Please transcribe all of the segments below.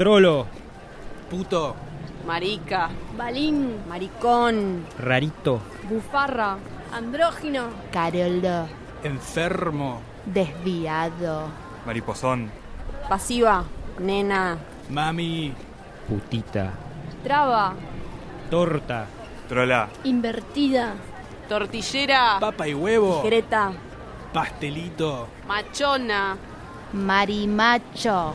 Trolo. Puto. Marica. Balín. Maricón. Rarito. Bufarra. Andrógino. Caroldo. Enfermo. Desviado. Mariposón. Pasiva. Nena. Mami. Putita. Traba. Torta. Trola. Invertida. Tortillera. Papa y huevo. Greta. Pastelito. Machona. Marimacho.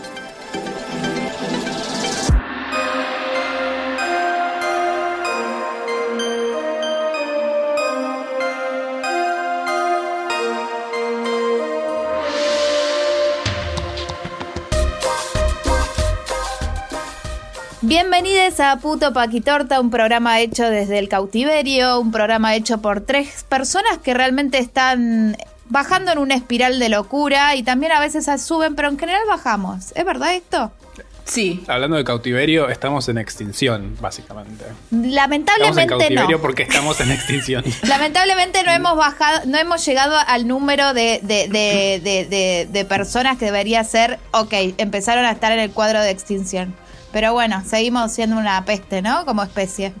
Bienvenidos a Puto Paquitorta, un programa hecho desde el cautiverio, un programa hecho por tres personas que realmente están bajando en una espiral de locura y también a veces suben, pero en general bajamos. ¿Es verdad esto? Sí. Hablando de cautiverio, estamos en extinción, básicamente. Lamentablemente estamos en cautiverio no. porque estamos en extinción. Lamentablemente no hemos bajado, no hemos llegado al número de, de, de, de, de- de personas que debería ser, ok, empezaron a estar en el cuadro de extinción. Pero bueno, seguimos siendo una peste, ¿no? Como especie.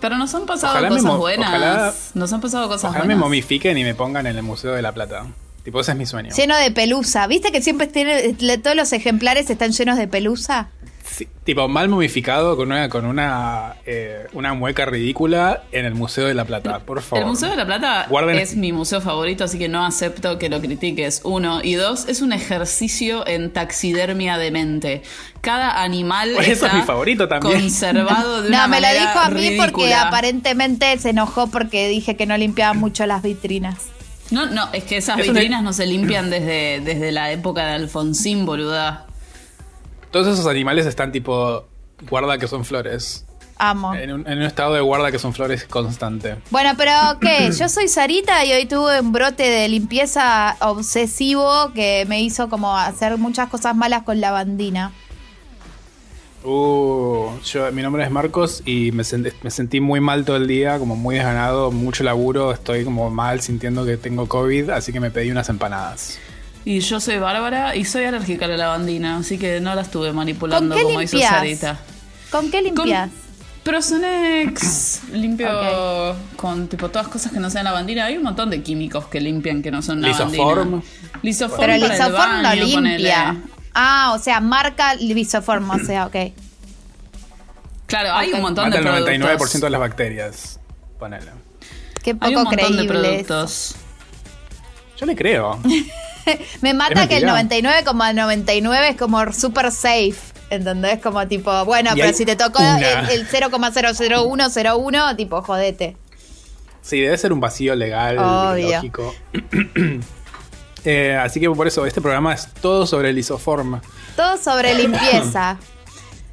Pero nos han pasado Ojalá cosas buenas. ojalá- nos han pasado cosas Ojalá me buenas. momifiquen y me pongan en el Museo de la Plata. Tipo, ese es mi sueño. Lleno de pelusa. ¿Viste que siempre tiene, todos los ejemplares están llenos de pelusa? Sí, tipo, mal momificado con una, con una, eh, una mueca ridícula en el Museo de la Plata, por favor. El Museo de la Plata Guarden- es mi museo favorito, así que no acepto que lo critiques. Uno. Y dos, es un ejercicio en taxidermia de mente. Cada animal Por eso está es mi favorito también. conservado de No, una me lo dijo a mí porque aparentemente se enojó porque dije que no limpiaba mucho las vitrinas. No, no, es que esas Es una- vitrinas no se limpian desde, desde la época de Alfonsín, boluda. Todos esos animales están tipo, guarda que son flores. Amo. En un, en un estado de guarda que son flores constante. Bueno, pero ¿qué? Yo soy Sarita y hoy tuve un brote de limpieza obsesivo que me hizo como hacer muchas cosas malas con la bandina. Uh, yo, mi nombre es Marcos y me sentí muy mal todo el día, como muy desganado, mucho laburo, estoy como mal sintiendo que tengo COVID, así que me pedí unas empanadas. Y yo soy Bárbara y soy alérgica a la lavandina, así que no la estuve manipulando ¿Con qué como hizo limpias? Sarita. ¿Con qué limpias? Prosonex limpio con tipo todas cosas que no sean lavandina. Hay un montón de químicos que limpian que no son lavandina. Lisoform. Lisoform Pero el para lisoform no baño, limpia. ponele. Ah, o sea, marca lisoform, o sea, ok. Claro, hay un montón Mata de el productos. 99% de las bacterias. Ponele. Qué Hay poco un montón de productos. Yo le creo. Me mata que el mentira. 99,99 es como super safe. ¿Entendés? Como tipo, bueno, pero si te tocó una. el, el 0,00101, tipo, jodete. Sí, debe ser un vacío legal, Obvio. lógico. Eh, así que por eso, este programa es todo sobre el isoforma. Todo sobre limpieza.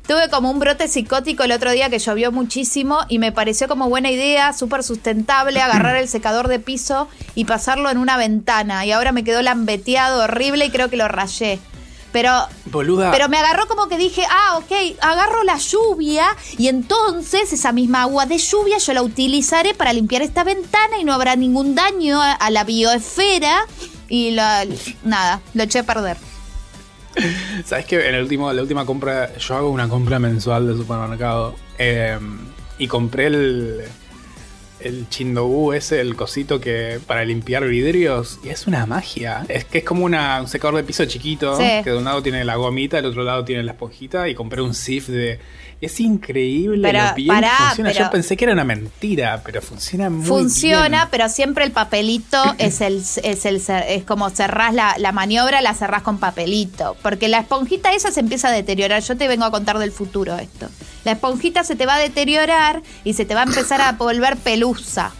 Tuve como un brote psicótico el otro día que llovió muchísimo y me pareció como buena idea, súper sustentable, agarrar el secador de piso y pasarlo en una ventana. Y ahora me quedó lambeteado horrible y creo que lo rayé. Pero, Boluda. pero me agarró como que dije, ah, ok, agarro la lluvia y entonces esa misma agua de lluvia yo la utilizaré para limpiar esta ventana y no habrá ningún daño a, a la biosfera. Y la, nada, lo eché a perder. ¿Sabes que en el último, la última compra, yo hago una compra mensual de supermercado eh, y compré el, el chindobú ese, el cosito que para limpiar vidrios y es una magia. Es que es como una, un secador de piso chiquito Sí. que de un lado tiene la gomita, del otro lado tiene la esponjita y compré un sif de... Es increíble Pero, lo bien pará, que funciona. pero- Yo pensé que era una mentira, pero funciona muy Funciona, bien. pero siempre el papelito es el es el es como cerrás la, la maniobra, la cerrás con papelito. Porque la esponjita esa se empieza a deteriorar. Yo te vengo a contar del futuro esto. La esponjita se te va a deteriorar y se te va a empezar a volver pelusa.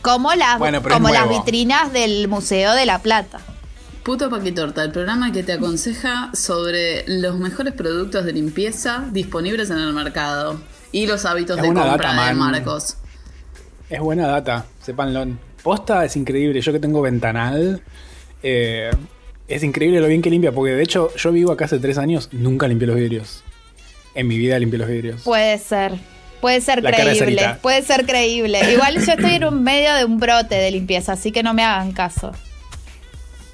Como las, Bueno, como las vitrinas del Museo de la Plata. Puto Paquitorta, el programa que te aconseja sobre los mejores productos de limpieza disponibles en el mercado y los hábitos Es de buena compra data, de. Marcos. Es buena data, sépanlo. Posta es increíble. Yo que tengo ventanal, eh, es increíble lo bien que limpia. Porque de hecho, yo vivo acá hace tres años, nunca limpié los vidrios. en mi vida limpié los vidrios. Puede ser. Puede ser La creíble. Puede ser creíble. Igual yo estoy en un medio de un brote de limpieza, así que no me hagan caso.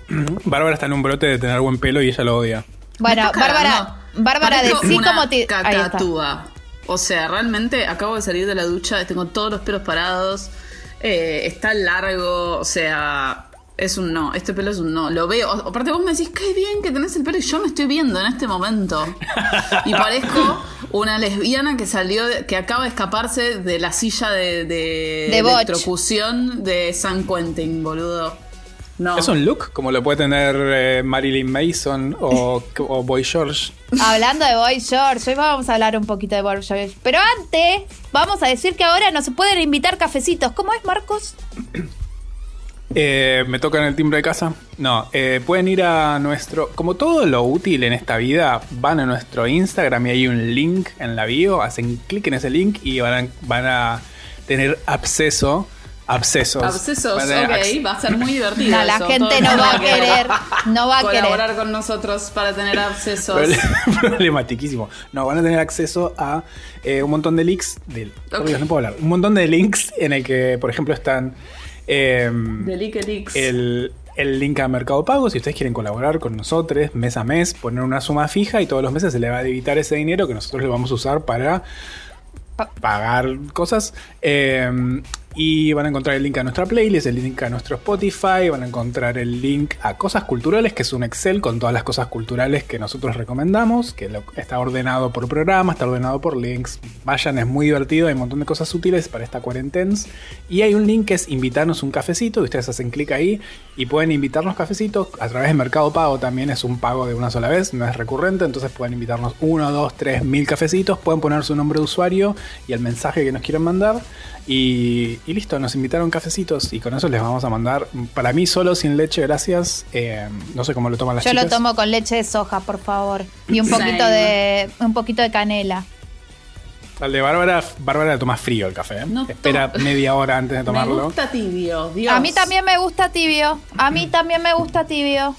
Bárbara está en un brote de tener buen pelo y ella lo odia. Bueno, Bárbara. Bárbara, decí cómo te. Cacatúa. O sea, realmente acabo de salir de la ducha, tengo todos los pelos parados, eh, está largo, o sea, es un no, este pelo es un no, lo veo. O- Aparte vos me decís, qué bien que tenés el pelo y yo me estoy viendo en este momento. Y parezco una lesbiana que salió, de- que acaba de escaparse de la silla de, de, De electrocución de San Quentin, boludo. No. Es un look como lo puede tener eh, Marilyn Mason o, o Boy George. Hablando de Boy George, hoy vamos a hablar un poquito de Boy George. Pero antes, vamos a decir que ahora no se pueden invitar cafecitos. ¿Cómo es, Marcos? Eh, me tocan el timbre de casa. No, eh, pueden ir a nuestro. Como todo lo útil en esta vida, van a nuestro Instagram y hay un link en la bio. Hacen clic en ese link y van a, van a tener acceso. Abscesos. Abscesos, ok, va a ser muy divertido. No, la eso. gente Todo no va a querer. No va a colaborar querer. con nosotros para tener abscesos. Problematiquísimo. No, van a tener acceso a eh, un montón de links. De, no puedo hablar. Un montón de links en el que, por ejemplo, están. Likelix. el, el link a Mercado Pago. Si ustedes quieren colaborar con nosotros mes a mes, poner una suma fija y todos los meses se le va a debitar ese dinero que nosotros le vamos a usar para pa- pagar cosas. Eh, y van a encontrar el link a nuestra playlist, el link a nuestro Spotify, van a encontrar el link a cosas culturales, que es un Excel con todas las cosas culturales que nosotros recomendamos, que está ordenado por programa, está ordenado por links. Vayan, es muy divertido, hay un montón de cosas útiles para esta cuarentena. Y hay un link que es invitarnos un cafecito, y ustedes hacen clic ahí y pueden invitarnos cafecitos a través de Mercado Pago también, es un pago de una sola vez, no es recurrente, entonces pueden invitarnos uno, dos, tres mil cafecitos, pueden poner su nombre de usuario y el mensaje que nos quieran mandar. Y, y listo, nos invitaron cafecitos y con eso les vamos a mandar, para mí solo sin leche, gracias. Eh, no sé cómo lo toman las Yo chicas. lo tomo con leche de soja, por favor. Y un poquito de un poquito de canela. Al de Bárbara, Bárbara toma frío el café. ¿eh? No Espera to- media hora antes de Me tomarlo. gusta tibio, Dios. A mí también me gusta tibio. A mí también me gusta tibio.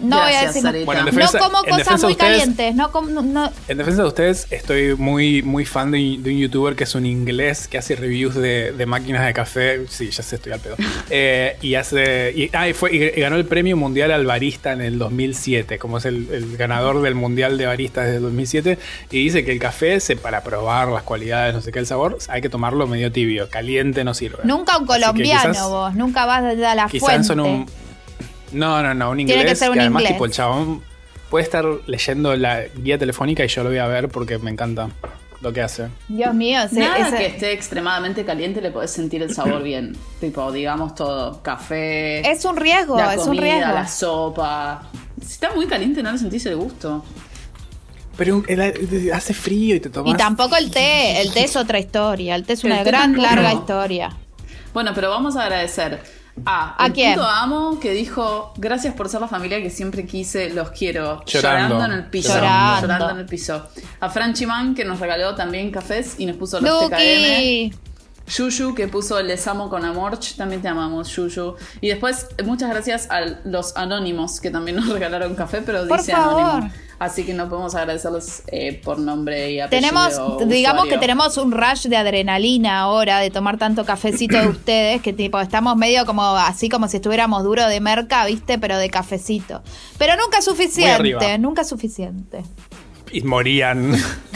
No voy a decir. Sarita. Bueno, en no como cosas muy ustedes- calientes. No, com- no- no- En defensa de ustedes, estoy muy, muy fan de, de un youtuber que es un inglés que hace reviews de, de máquinas de café. Sí, ya sé, estoy al pedo. Eh, y hace. Y, ah, y fue, y ganó el premio mundial al barista en el 2007, como es el, el ganador del mundial de baristas desde el 2007. Y dice que el café, se, para probar las cualidades, no sé qué, el sabor, hay que tomarlo medio tibio. Caliente no sirve. nunca un colombiano quizás- vos. Nunca vas a la Quizás fuente. son un. No, no, no, un inglés. Tiene que ser un además, inglés. tipo, el chabón puede estar leyendo la guía telefónica y yo lo voy a ver porque me encanta lo que hace. Dios mío, ese- Nada ese- que esté extremadamente caliente le podés sentir el sabor bien. tipo, digamos todo. Café. es un riesgo, la es un comida, riesgo. la sopa. Si está muy caliente no le sentís el gusto. Pero hace frío y te tomas. Y tampoco el té, el té es otra historia, el té es una gran larga historia. Bueno, pero vamos a agradecer a, ¿A el quién? puto amo que dijo gracias por ser la familia que siempre quise, los quiero. Llorando. en el piso. Llorando. Llorando en el piso. A Franchi Man que nos regaló también cafés y nos puso los TKM. Yuyu que puso Les amo con amor, también te amamos, Yuyu. Y después, muchas gracias a los anónimos que también nos regalaron café, pero Por dice favor. anónimo. Así que no podemos agradecerles eh, por nombre y apellido. tenemos, digamos que tenemos un rush de adrenalina ahora de tomar tanto cafecito de ustedes, que tipo estamos medio como así como si estuviéramos duro de merca, ¿viste? Pero de cafecito. Pero nunca es suficiente, nunca es suficiente. Y morían.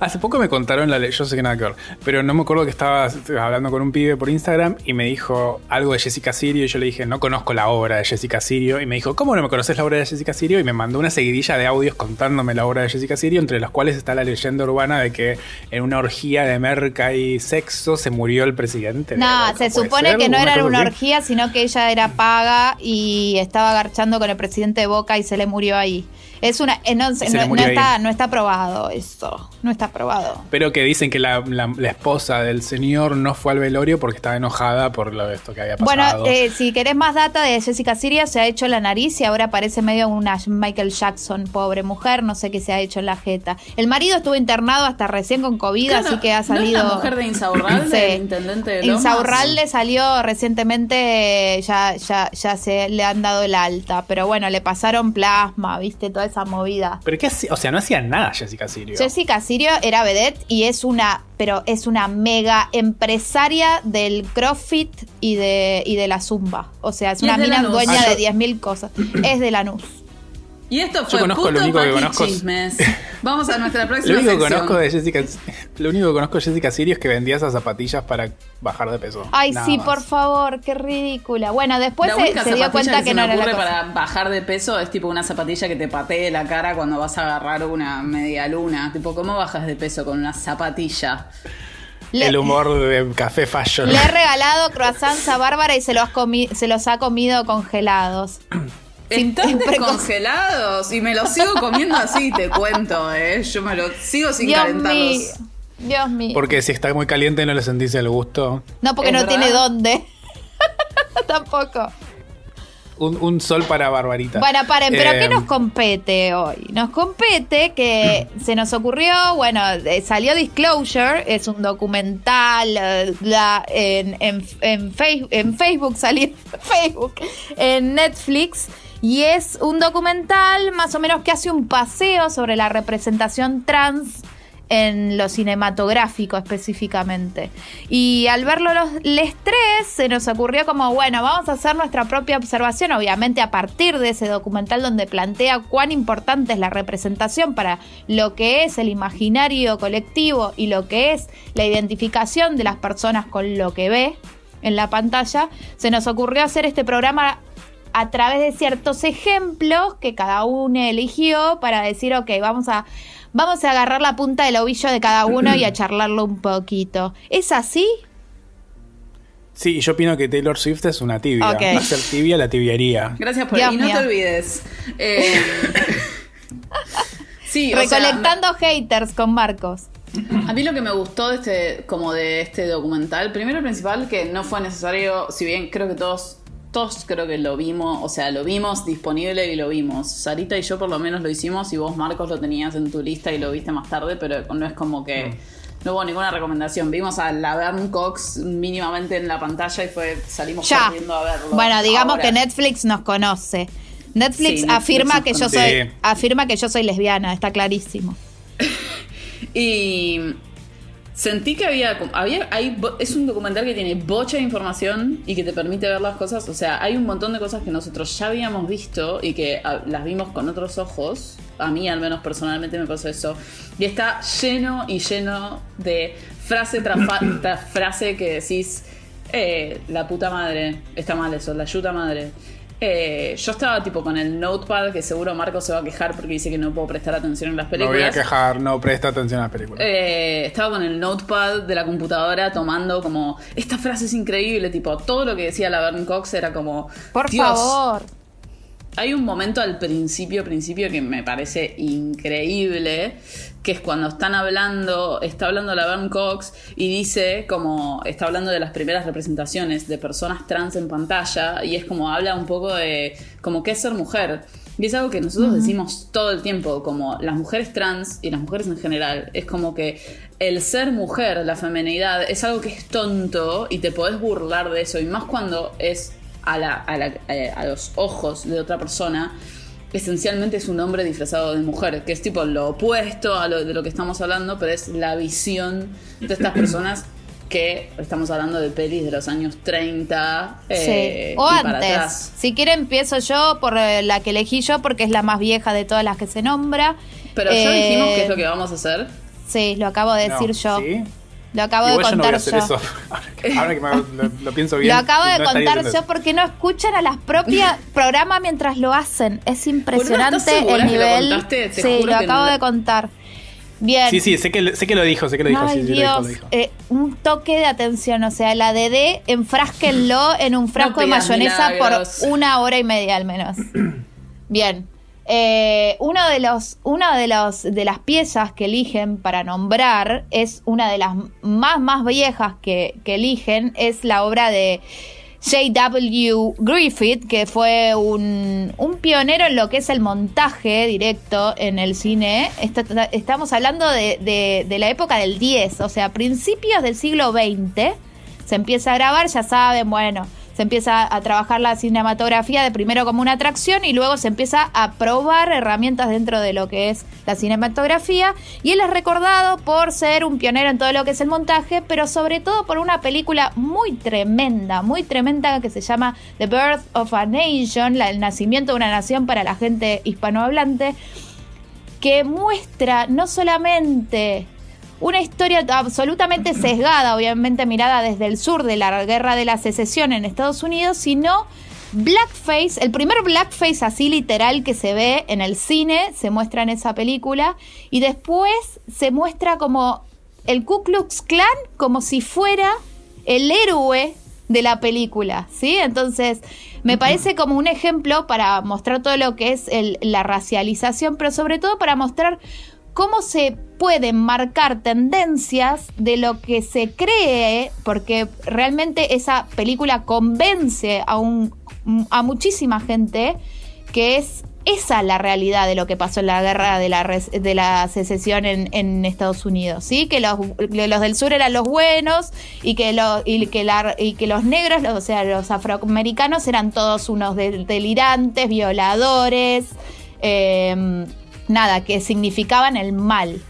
Hace poco me contaron la ley, yo sé que nada que ver, pero no me acuerdo que estaba hablando con un pibe por Instagram y me dijo algo de Jessica Sirio y yo le dije, no conozco la obra de Jessica Sirio y me dijo, ¿cómo no me conoces la obra de Jessica Sirio? Y me mandó una seguidilla de audios contándome la obra de Jessica Sirio, entre los cuales está la leyenda urbana de que en una orgía de merca y sexo se murió el presidente. de No, se ¿Puede supone ser? que no era una orgía, sino que ella era paga y estaba agarchando con el presidente de Boca y se le murió ahí. Es una, eh, no, está, no está probado eso. no está aprobado. Pero que dicen que la, la- la esposa del señor no fue al velorio porque estaba enojada por lo de esto que había Bueno, pasado. eh, si querés más data de Jessica Siria, se ha hecho la nariz y ahora parece medio una Michael Jackson, pobre mujer, no sé qué se ha hecho en la jeta. El marido estuvo internado hasta recién con COVID, Claro, así que ha ¿no es salido... la mujer de Insaurralde, Sí. el intendente de Lomas? Insaurralde salió recientemente, ya, ya, ya se le han dado el alta, pero bueno, le pasaron plasma, viste, toda esa movida. Pero qué hacía? O sea, no hacía nada Jessica Sirio. Jessica Sirio era vedette y es una, pero es una mega empresaria del CrossFit y de, y de la Zumba. O sea, es una de mina dueña Ah, de yo- 10.000 cosas. Es de Lanús. Y esto fue lo puto único que conozco es- Chismes. Vamos a nuestra próxima Lo único, que sección. conozco de Jessica, lo único que conozco de Jessica Sirio es que vendía esas zapatillas para bajar de peso. Ay, Nada sí, más. por favor, qué ridícula. Bueno, después la se, única se dio cuenta que, que, se no me era la cosa. para bajar de peso es tipo una zapatilla que te patee la cara cuando vas a agarrar una media luna. Tipo, ¿cómo bajas de peso con una zapatilla? Le- El humor de café fashion. Le he regalado croissants a Bárbara y se los, comi- se los ha comido congelados. Están descongelados y me los sigo comiendo así, te cuento, ¿eh? Yo me los sigo sin Dios calentarlos. mío. Dios mío. Porque si está muy caliente no le sentís el gusto. no, porque ¿Es no verdad? tiene dónde. Tampoco. Un, un sol para Barbarita. Bueno, paren, pero Eh, ¿qué nos compete hoy? Nos compete que se nos ocurrió, bueno, eh, salió Disclosure, es un documental eh, la- en, en, en, Face- en Facebook, salió Facebook, en Netflix, y es un documental más o menos que hace un paseo sobre la representación trans en lo cinematográfico específicamente. Y al verlo los les tres, se nos ocurrió como, bueno, vamos a hacer nuestra propia observación, obviamente a partir de ese documental donde plantea cuán importante es la representación para lo que es el imaginario colectivo y lo que es la identificación de las personas con lo que ve en la pantalla, se nos ocurrió hacer este programa a través de ciertos ejemplos que cada uno eligió para decir, ok, vamos a, vamos a agarrar la punta del ovillo de cada uno y a charlarlo un poquito. ¿Es así? Sí, yo opino que Taylor Swift es una tibia. Ok. Va a ser tibia la tibiaría. Gracias por Dios Y no te olvides. Eh, sí, o sea, Recolectando haters con Marcos. A mí lo que me gustó de este, como de este documental, primero y principal, que no fue necesario, si bien creo que todos, todos creo que lo vimos, o sea, lo vimos disponible y lo vimos. Sarita y yo por lo menos lo hicimos y vos, Marcos, lo tenías en tu lista y lo viste más tarde, pero no es como que no hubo ninguna recomendación. Vimos a Laverne Cox mínimamente en la pantalla y fue salimos Ya. corriendo a verlo. Bueno, digamos Ahora. que Netflix nos conoce. Netflix, Sí, Netflix afirma que yo soy afirma que yo soy lesbiana, está clarísimo. Y sentí que había, había hay, es un documental que tiene bocha de información y que te permite ver las cosas. O sea, hay un montón de cosas que nosotros ya habíamos visto y que ah, las vimos con otros ojos. A mí, al menos personalmente, me pasó eso. Y está lleno y lleno de frase tras frase que decís: eh, La puta madre, está mal eso, la yuta madre. Eh, yo estaba tipo con el notepad que seguro Marco se va a quejar porque dice que no puedo prestar atención en las Me películas. voy a quejar, no presta atención a la película. Eh, estaba con el notepad de la computadora tomando como esta frase es increíble, tipo todo lo que decía la Verne Cox era como Por "Dios". favor. Hay un momento al principio, principio que me parece increíble, que es cuando están hablando, está hablando la Verne Cox y dice como, está hablando de las primeras representaciones de personas trans en pantalla y es como habla un poco de como qué es ser mujer. Y es algo que nosotros decimos todo el tiempo, como las mujeres trans y las mujeres en general. Es como que el ser mujer, la feminidad, es algo que es tonto y te podés burlar de eso. Y más cuando es a, la- a la- a los ojos de otra persona, esencialmente es un hombre disfrazado de mujer, que es tipo lo opuesto a lo de lo que estamos hablando, pero es la visión de estas personas que estamos hablando de pelis de los años 30 eh, sí. O y para antes. atrás. Si quiere empiezo yo por eh, la que elegí yo porque es la más vieja de todas las que se nombra. Pero ya Eh, dijimos qué es lo que vamos a hacer. Sí, lo acabo de No, decir yo. ¿sí? Lo acabo Igual de yo no voy a contar hacer yo. eso. Ahora que, ahora que me- lo, lo pienso bien. Lo acabo de no contar yo porque no escuchan a las propias programas mientras lo hacen. Es impresionante ¿estás segura el lo nivel. contaste? Te sí, juro lo acabo de contar. Bien. Sí, sí, sé que, sé que lo dijo, sé que lo dijo. Ay, sí, sí, lo dijo, Dios, lo dijo. eh, un toque de atención, o sea, la DD enfrásquenlo en un frasco de mayonesa milagros. por una hora y media al menos. Bien, Eh, uno de los, una de los de las piezas que eligen para nombrar es una de las más más viejas que, eligen es la obra de J.W. Griffith, que fue un, un pionero en lo que es el montaje directo en el cine. Esta- estamos hablando de, de- de la época del 10, o sea, principios del siglo XX. Se empieza a grabar, ya saben, bueno, se empieza a trabajar la cinematografía de primero como una atracción y luego se empieza a probar herramientas dentro de lo que es la cinematografía. Y él es recordado por ser un pionero en todo lo que es el montaje, pero sobre todo por una película muy tremenda, muy tremenda que se llama The Birth of a Nation, el nacimiento de una nación para la gente hispanohablante, que muestra no solamente una historia absolutamente sesgada, obviamente mirada desde el sur de la guerra de la secesión en Estados Unidos, sino blackface, el primer blackface así literal que se ve en el cine, se muestra en esa película, y después se muestra como el Ku Klux Klan como si fuera el héroe de la película, ¿sí? Entonces, me parece como un ejemplo para mostrar todo lo que es la racialización, pero sobre todo para mostrar cómo se pueden marcar tendencias de lo que se cree, porque realmente esa película convence a, un, a muchísima gente que es esa la realidad de lo que pasó en la guerra de la, de la secesión en, Estados Unidos, ¿sí? Que los, los del sur eran los buenos y que, lo- y que, los negros, o sea, los afroamericanos eran todos unos del- delirantes, violadores, eh, nada, que significaban el mal.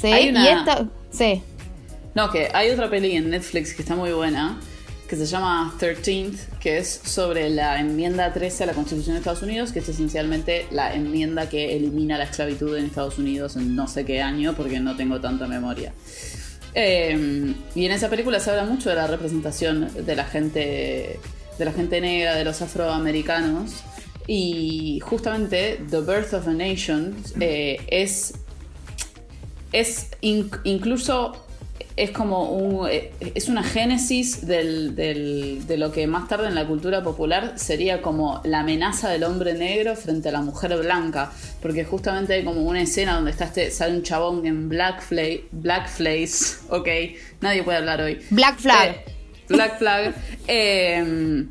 ¿Sí? Hay una- Y esto, sí. No, que hay otra peli en Netflix que está muy buena, que se llama 13th, que es sobre la enmienda 13 a la Constitución de Estados Unidos, que es esencialmente la enmienda que elimina la esclavitud en Estados Unidos en no sé qué año, porque no tengo tanta memoria. Eh, y en esa película se habla mucho de la representación de la gente, de la gente negra, de los afroamericanos. Y justamente The Birth of a Nation eh, es es inc- incluso es como un eh, es una génesis del- del- de lo que más tarde en la cultura popular sería como la amenaza del hombre negro frente a la mujer blanca. Porque justamente hay como una escena donde está este sale un chabón en blackface blackface ok nadie puede hablar hoy. Black Flag. Eh, Black Flag. Eh,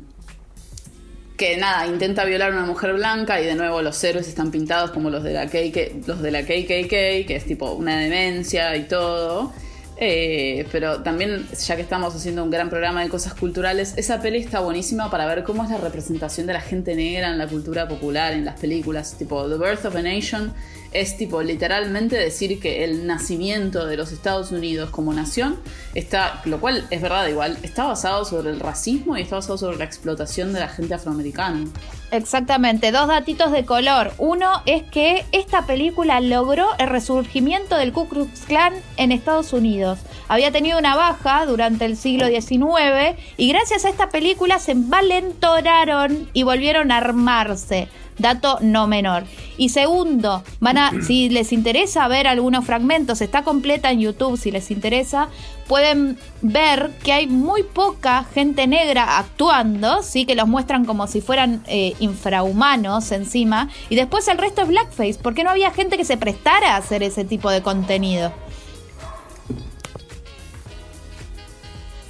que nada, intenta violar a una mujer blanca y de nuevo los héroes están pintados como los de la KK, los de la KKK, que es tipo una demencia y todo. Eh, pero también, ya que estamos haciendo un gran programa de cosas culturales, esa peli está buenísima para ver cómo es la representación de la gente negra en la cultura popular, en las películas. Tipo, The Birth of a Nation es tipo literalmente decir que el nacimiento de los Estados Unidos como nación está, lo cual es verdad igual, está basado sobre el racismo y está basado sobre la explotación de la gente afroamericana. Exactamente, dos datitos de color. Uno es que esta película logró el resurgimiento del Ku Klux Klan en Estados Unidos. Había tenido una baja durante el siglo XIX y gracias a esta película se envalentonaron y volvieron a armarse. Dato no menor. Y segundo, van a, si les interesa ver algunos fragmentos, está completa en YouTube si les interesa, pueden ver que hay muy poca gente negra actuando, sí, que los muestran como si fueran eh, infrahumanos encima, y después el resto es blackface, porque no había gente que se prestara a hacer ese tipo de contenido.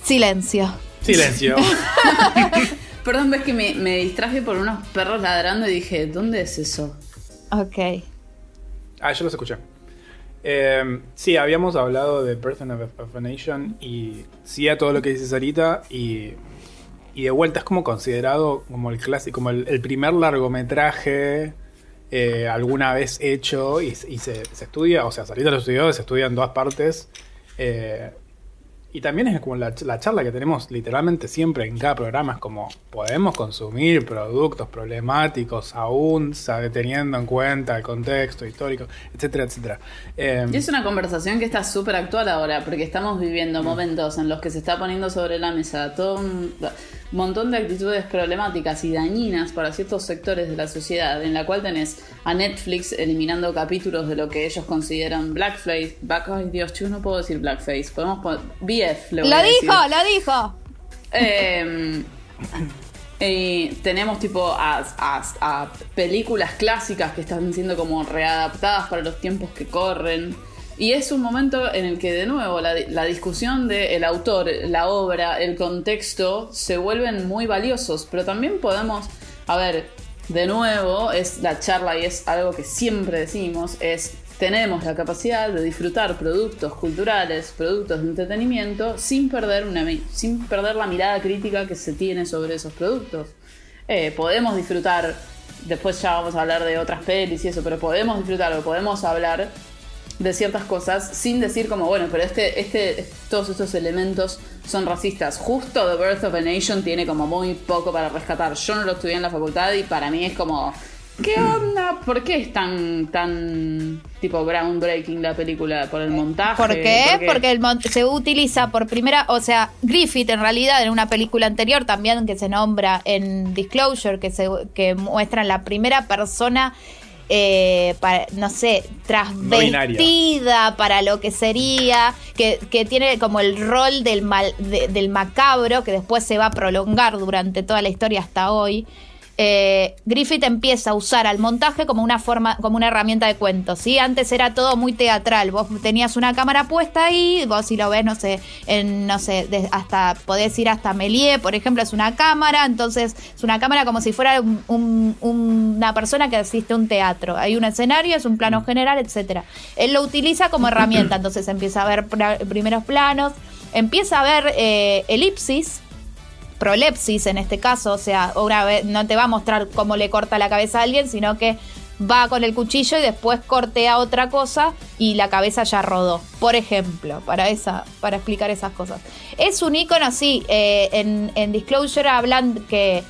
Silencio. Silencio. Perdón, ves que me, me distraje por unos perros ladrando y dije, ¿dónde es eso? Ok. Ah, yo los escuché. Eh, sí, habíamos hablado de Person of, of a Nation y sí a todo lo que dice Sarita y, y de vuelta es como considerado como el clásico, como el, el primer largometraje eh, alguna vez hecho y, y se, se estudia, o sea, Sarita lo estudió, se estudia en todas partes. eh, y también es como la, la charla que tenemos literalmente siempre en cada programa, es como podemos consumir productos problemáticos aún, sabe, teniendo en cuenta el contexto histórico, etcétera, etcétera. Eh, Y es una conversación que está súper actual ahora, porque estamos viviendo momentos en los que se está poniendo sobre la mesa todo un montón de actitudes problemáticas y dañinas para ciertos sectores de la sociedad, en la cual tenés a Netflix eliminando capítulos de lo que ellos consideran blackface. Black, ay Dios, chicos, no puedo decir blackface. Podemos poner BF, Lo a decir. dijo, lo dijo. Eh, Y tenemos tipo a, a- a películas clásicas que están siendo como readaptadas para los tiempos que corren. Y es un momento en el que de nuevo la, discusión del autor, la obra, el contexto se vuelven muy valiosos. Pero también podemos, a ver, de nuevo es la charla y es algo que siempre decimos, es tenemos la capacidad de disfrutar productos culturales, productos de entretenimiento, sin perder, una, sin perder la mirada crítica que se tiene sobre esos productos. Eh, podemos disfrutar, después ya vamos a hablar de otras pelis y eso, pero podemos disfrutar o podemos hablar de ciertas cosas sin decir como, bueno, pero este, este, todos estos elementos son racistas. Justo The Birth of a Nation tiene como muy poco para rescatar. Yo no lo estudié en la facultad y para mí es como, ¿qué onda? ¿Por qué es tan, tan tipo groundbreaking la película? ¿Por el montaje? ¿Por qué? Porque el mon- se utiliza por primera, o sea, Griffith en realidad en una película anterior también que se nombra en Disclosure, que se que muestran la primera persona eh, para, no sé, trasvestida para lo que sería, que, que tiene como el rol del, mal, de- del macabro, que después se va a prolongar durante toda la historia hasta hoy. Eh, Griffith empieza a usar al montaje como una forma, como una herramienta de cuento, ¿sí? Antes era todo muy teatral. Vos tenías una cámara puesta ahí, vos si lo ves, no sé, en, no sé, de- hasta podés ir hasta Melie, por ejemplo, es una cámara, entonces es una cámara como si fuera un- un- una persona que asiste a un teatro. Hay un escenario, es un plano general, etcétera. Él lo utiliza como herramienta, entonces empieza a ver primeros planos, empieza a ver eh, elipsis prolepsis en este caso, o sea, una vez no te va a mostrar cómo le corta la cabeza a alguien, sino que va con el cuchillo y después cortea otra cosa y la cabeza ya rodó, por ejemplo, para esa, para explicar esas cosas. Es un icono así, eh, en, en Disclosure hablan que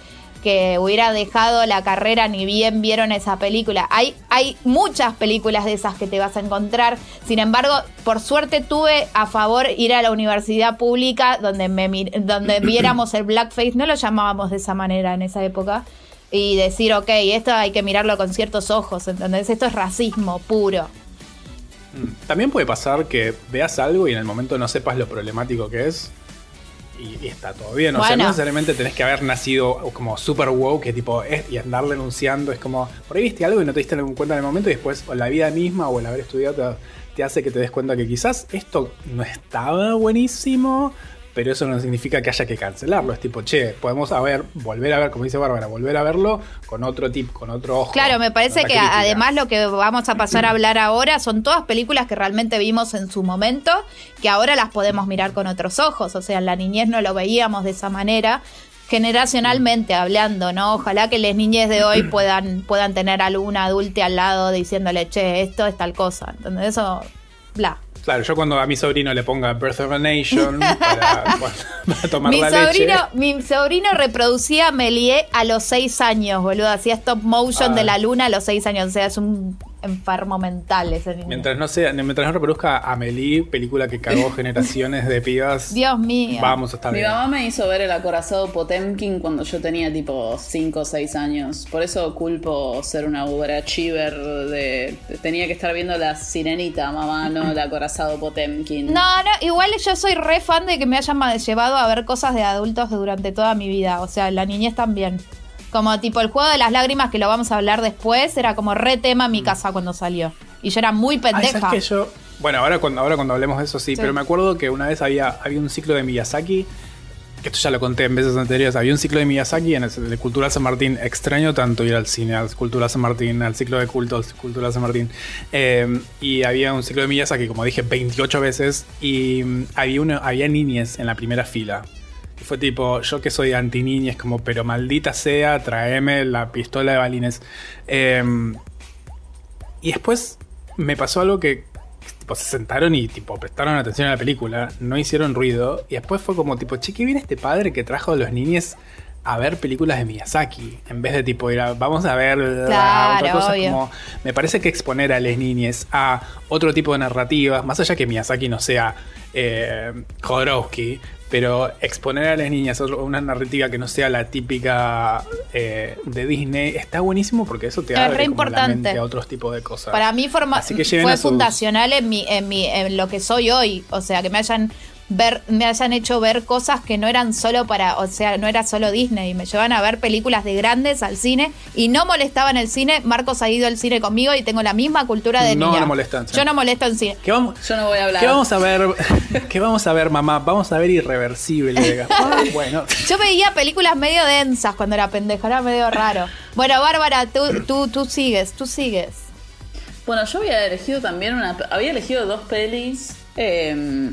que hubiera dejado la carrera ni bien vieron esa película. Hay, hay muchas películas de esas que te vas a encontrar. Sin embargo, por suerte tuve a favor ir a la universidad pública donde, me, donde viéramos el blackface. No lo llamábamos de esa manera en esa época. Y decir, ok, esto hay que mirarlo con ciertos ojos, ¿entendés? Esto es racismo puro. También puede pasar que veas algo y en el momento no sepas lo problemático que es. Y, y está todo bien. O sea, Bueno. no necesariamente tenés que haber nacido como super woke, que tipo es, y andar denunciando. Es como, por ahí viste algo y no te diste cuenta en el momento, y después, o la vida misma o el haber estudiado te, te hace que te des cuenta que quizás esto no estaba buenísimo. Pero eso no significa que haya que cancelarlo. Es tipo, che, podemos a ver, volver a ver, como dice Bárbara, volver a verlo con otro tip, con otro ojo. Claro, me parece que crítica. además lo que vamos a pasar a hablar ahora son todas películas que realmente vimos en su momento, que ahora las podemos mirar con otros ojos. O sea, en la niñez no lo veíamos de esa manera. Generacionalmente hablando, ¿no? Ojalá que las niñez de hoy puedan, puedan tener algún adulte al lado diciéndole, che, esto es tal cosa. Entonces, eso, bla. Claro, yo cuando a mi sobrino le ponga Birth of a Nation para, para tomar Mi la sobrino, leche. mi sobrino reproducía Melie a los seis años, boludo. Hacía stop motion Ah. de la luna a los seis años. O sea, es un enfermo mental ese niño. Mientras no sea, mientras no reproduzca Amelie, película que cagó generaciones de pibas, Dios mío. vamos a estar Mi bien. mamá me hizo ver el acorazado Potemkin cuando yo tenía tipo 5 o 6 años. Por eso culpo ser una overachiever de... Tenía que estar viendo la sirenita, mamá, no el acorazado Potemkin. No, no, igual yo soy re fan de que me hayan llevado a ver cosas de adultos durante toda mi vida. O sea, la niñez también. Como tipo el juego de las lágrimas, que lo vamos a hablar después, era como re tema en mi casa cuando salió. Y yo era muy pendeja. bueno, ahora cuando, ahora cuando hablemos de eso sí, Sí. pero me acuerdo que una vez había, había un ciclo de Miyazaki, que esto ya lo conté en veces anteriores, había un ciclo de Miyazaki en el de Cultural San Martín. Extraño tanto ir al cine, al Cultural San Martín, al ciclo de cultos Cultural San Martín. Eh, y había un ciclo de Miyazaki, como dije, 28 veces, y mm, había, uno, había niñes en la primera fila. Fue tipo, yo que soy anti niñes, como, pero maldita sea, tráeme la pistola de balines. Eh, y después me pasó algo que tipo, se sentaron y tipo prestaron atención a la película, no hicieron ruido. Y después fue como tipo, che, ¿qué viene este padre que trajo a los niños a ver películas de Miyazaki? En vez de tipo ir a, vamos a ver Claro, otra cosa. obvio. Como, me parece que exponer a las niñas a otro tipo de narrativas, más allá que Miyazaki no sea eh, Jodorowsky, pero exponer a las niñas a una narrativa que no sea la típica eh, de Disney está buenísimo porque eso te Es abre re como la importante. mente a otros tipos de cosas. Para mí forma- fue sus- fundacional en, mi, en, mi, en lo que soy hoy. O sea, que me hayan ver, me hayan hecho ver cosas que no eran solo para, o sea, no era solo Disney. Me llevan a ver películas de grandes al cine y no molestaba en el cine. Marcos ha ido al cine conmigo y tengo la misma cultura de No, niña. no molestan, sí. Yo no molesto en cine. ¿Qué vamos, Yo no voy a hablar. ¿Qué vamos a ver? ¿Qué vamos a ver, mamá? Vamos a ver Irreversible de Gaspar. Bueno, Yo veía películas medio densas cuando era pendeja, era medio raro. Bueno, Bárbara, tú, tú, tú sigues, tú sigues. Bueno, yo había elegido también una. Había elegido dos pelis. eh,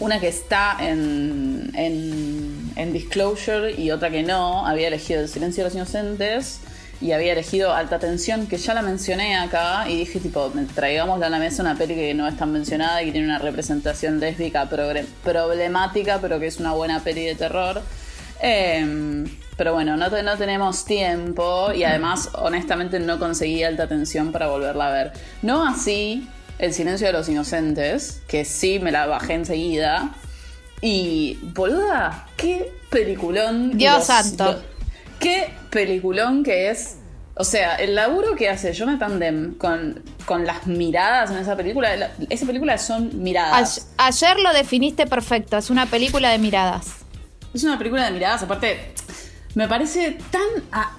una que está en, en, en Disclosure y otra que no. Había elegido El silencio de los inocentes y había elegido Alta Tensión, que ya la mencioné acá. Y dije, tipo, traigámosle a la mesa una peli que no es tan mencionada y que tiene una representación lésbica problemática, pero que es una buena peli de terror. Eh, pero bueno, no, no tenemos tiempo y además, honestamente, no conseguí alta tensión para volverla a ver. No así El silencio de los inocentes, que sí me la bajé enseguida. Y, boluda, qué peliculón. Dios Los- santo. qué peliculón que es. O sea, el laburo que hace Jonathan Demme con, con las miradas en esa película, la- esa película son miradas. Ay- ayer lo definiste perfecto, es una película de miradas. Es una película de miradas, aparte, me parece tan a,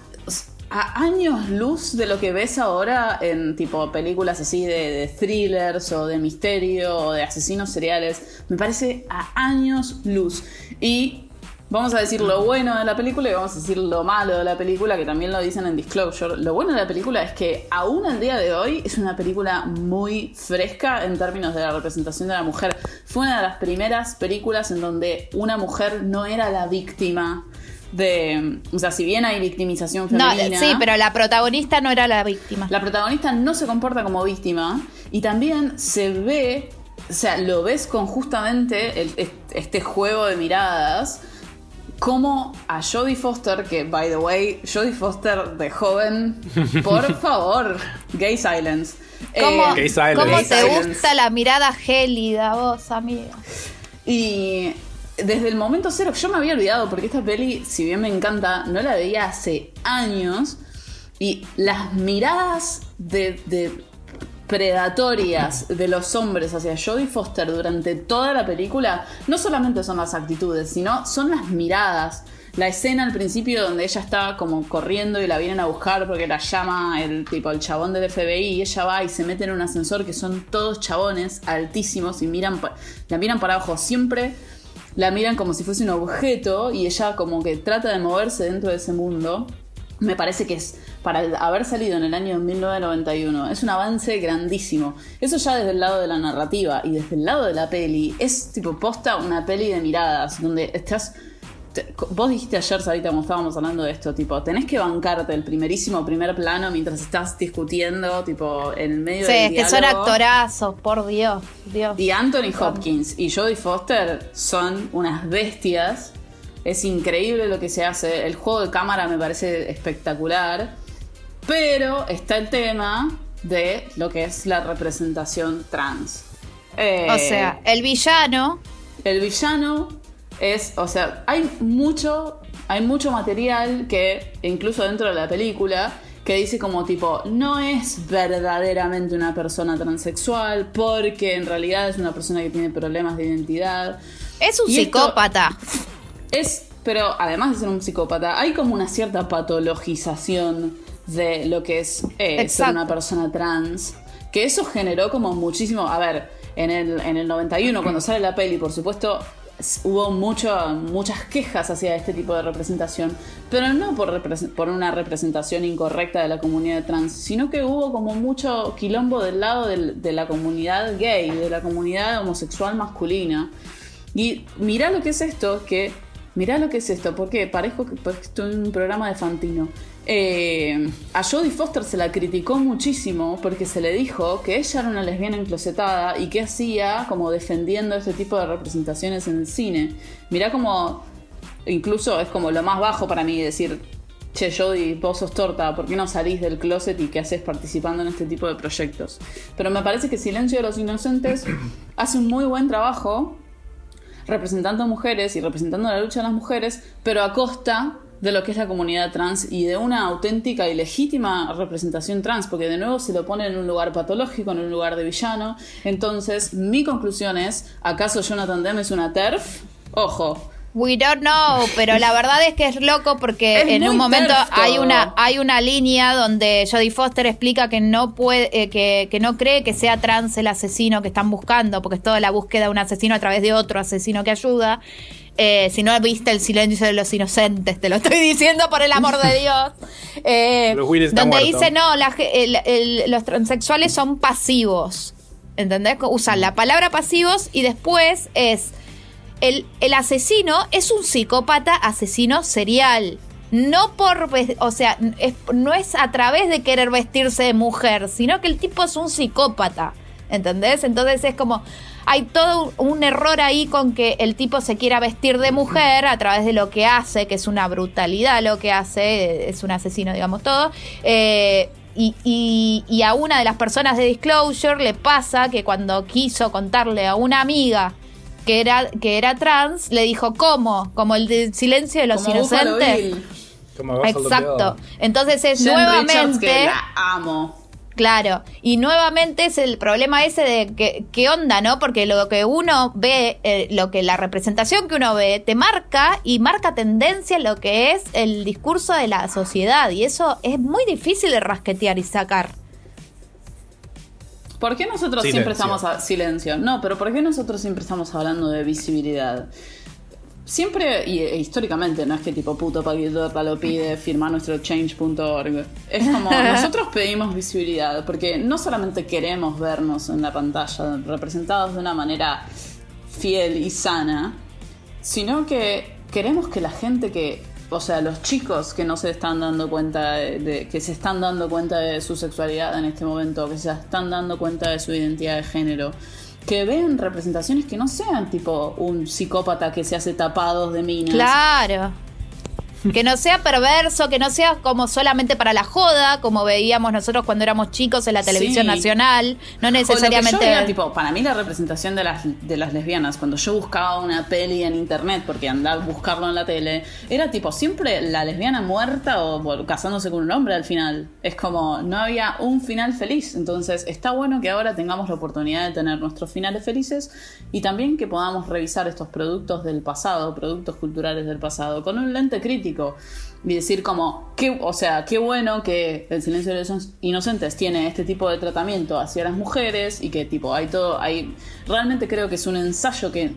a años luz de lo que ves ahora en tipo películas así de, de thrillers o de misterio o de asesinos seriales. Me parece a años luz. Y vamos a decir lo bueno de la película y vamos a decir lo malo de la película, que también lo dicen en Disclosure. Lo bueno de la película es que aún al día de hoy es una película muy fresca en términos de la representación de la mujer. Fue una de las primeras películas en donde una mujer no era la víctima de... O sea, si bien hay victimización No, femenina... sí, pero la protagonista no era la víctima. La protagonista no se comporta como víctima y también se ve, o sea, lo ves con justamente el- este juego de miradas, como a Jodie Foster, que, by the way, Jodie Foster de joven, por favor, gay silence. ¿Cómo, Gay silence. cómo Gay te silence. gusta la mirada gélida vos, amiga? Y desde el momento cero, yo me había olvidado porque esta peli, si bien me encanta, no la veía hace años. Y las miradas de, de predatorias de los hombres hacia Jodie Foster durante toda la película no solamente son las actitudes, sino son las miradas. La escena al principio donde ella está como corriendo y la vienen a buscar porque la llama el tipo el chabón del FBI y ella va y se mete en un ascensor que son todos chabones altísimos y miran la miran para abajo siempre la miran como si fuese un objeto y ella como que trata de moverse dentro de ese mundo. Me parece que es, para haber salido en el año 1991, es un avance grandísimo. Eso ya desde el lado de la narrativa y desde el lado de la peli, es tipo posta una peli de miradas, donde estás... vos dijiste ayer, Sarita, cuando estábamos hablando de esto, tipo, tenés que bancarte el primerísimo primer plano mientras estás discutiendo, tipo, en el medio Sí, del es que son actorazos, por Dios, Dios. Y Anthony Hopkins y Jodie Foster son unas bestias. Es increíble lo que se hace. El juego de cámara me parece espectacular. Pero está el tema de lo que es la representación trans. Eh, O sea, el villano, el villano es, o sea, hay mucho, hay mucho material que, incluso dentro de la película, que dice como tipo, no es verdaderamente una persona transexual, porque en realidad es una persona que tiene problemas de identidad. es un Y psicópata. Es, pero además de ser un psicópata, hay como una cierta patologización de lo que es eh, ser una persona trans. Que eso generó como muchísimo. A ver, en el, en el 91, cuando sale la peli, por supuesto, hubo mucho, muchas quejas hacia este tipo de representación. Pero no por, por una representación incorrecta de la comunidad trans, sino que hubo como mucho quilombo del lado del- de la comunidad gay, de la comunidad homosexual masculina. Y mirá lo que es esto, que. Mirá lo que es esto, porque parezco que que estoy en un programa de Fantino. Eh, a Jodie Foster se la criticó muchísimo porque se le dijo que ella era una lesbiana enclosetada y que hacía como defendiendo este tipo de representaciones en el cine. Mirá como. Incluso es como lo más bajo para mí decir. Che, Jodie, vos sos torta, ¿por qué no salís del closet y qué haces participando en este tipo de proyectos? Pero me parece que Silencio de los Inocentes hace un muy buen trabajo representando a mujeres y representando la lucha de las mujeres, pero a costa de lo que es la comunidad trans y de una auténtica y legítima representación trans, porque de nuevo se lo pone en un lugar patológico, en un lugar de villano. Entonces, mi conclusión es, ¿acaso Jonathan Demme es una TERF? Ojo. We don't know, pero la verdad es que es loco porque Es en un momento hay una hay una línea donde Jodie Foster explica que no puede eh, que, que no cree que sea trans el asesino que están buscando, porque es toda la búsqueda de un asesino a través de otro asesino que ayuda. Eh, si no viste el silencio de los inocentes, te lo estoy diciendo por el amor de Dios. Eh, donde muerto. dice no, la ge- el- el- los transexuales son pasivos. ¿Entendés? Usan la palabra pasivos y después es el, el asesino es un psicópata asesino serial. No por, o sea, es- no es a través de querer vestirse de mujer, sino que el tipo es un psicópata. ¿Entendés? Entonces es como, hay todo un, error ahí con que el tipo se quiera vestir de mujer a través de lo que hace, que es una brutalidad lo que hace, es un asesino, digamos todo. Eh, y, y- y a una de las personas de Disclosure le pasa que cuando quiso contarle a una amiga que era, que era trans, le dijo, ¿cómo? Como el de silencio de los Como inocentes. Exacto. Entonces es Jen Richards, nuevamente... que la amo. Claro, y nuevamente es el problema ese de que, qué onda, ¿no? Porque lo que uno ve, eh, lo que la representación que uno ve, te marca y marca tendencia en lo que es el discurso de la sociedad. Y eso es muy difícil de rasquetear y sacar. ¿Por qué nosotros Silencio. siempre estamos a silencio? No, pero ¿por qué nosotros siempre estamos hablando de visibilidad? Siempre, y e, históricamente, no es que tipo puto Paquito lo pide, firma nuestro change.org. Es como, nosotros pedimos visibilidad, porque no solamente queremos vernos en la pantalla representados de una manera fiel y sana, sino que queremos que la gente que, o sea, los chicos que no se están dando cuenta de, de- que se están dando cuenta de su sexualidad en este momento, que se están dando cuenta de su identidad de género, que vean representaciones que no sean tipo un psicópata que se hace tapados de minas. Claro. Que no sea perverso, que no sea como solamente para la joda, como veíamos nosotros cuando éramos chicos en la televisión Sí. nacional. No necesariamente. yo tipo, para mí la representación de las, de las lesbianas, cuando yo buscaba una peli en internet, porque andaba a buscarlo en la tele, era tipo siempre la lesbiana muerta o bueno, casándose con un hombre al final. Es como, no había un final feliz. Entonces está bueno que ahora tengamos la oportunidad de tener nuestros finales felices y también que podamos revisar estos productos del pasado, productos culturales del pasado, con un lente crítico. Y decir como, qué, o sea, qué bueno que el silencio de los inocentes tiene este tipo de tratamiento hacia las mujeres y que tipo hay todo, hay, realmente creo que es un ensayo que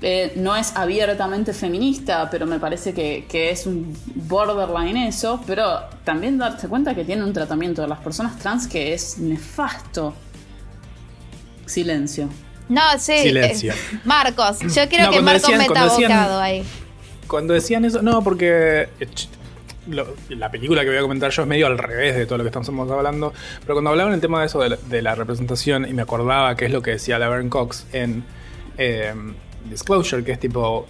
eh, no es abiertamente feminista, pero me parece que, que es un borderline eso, pero también darse cuenta que tiene un tratamiento de las personas trans que es nefasto. Silencio. No, sí. Silencio. eh, Marcos, yo quiero No, que Marcos decían- meta decían- bocado ahí. Cuando decían eso, no, porque eh, la película que voy a comentar yo es medio al revés de todo lo que estamos hablando, pero cuando hablaban el tema de eso de la, de la representación y me acordaba que es lo que decía Laverne Cox en eh, Disclosure, que es tipo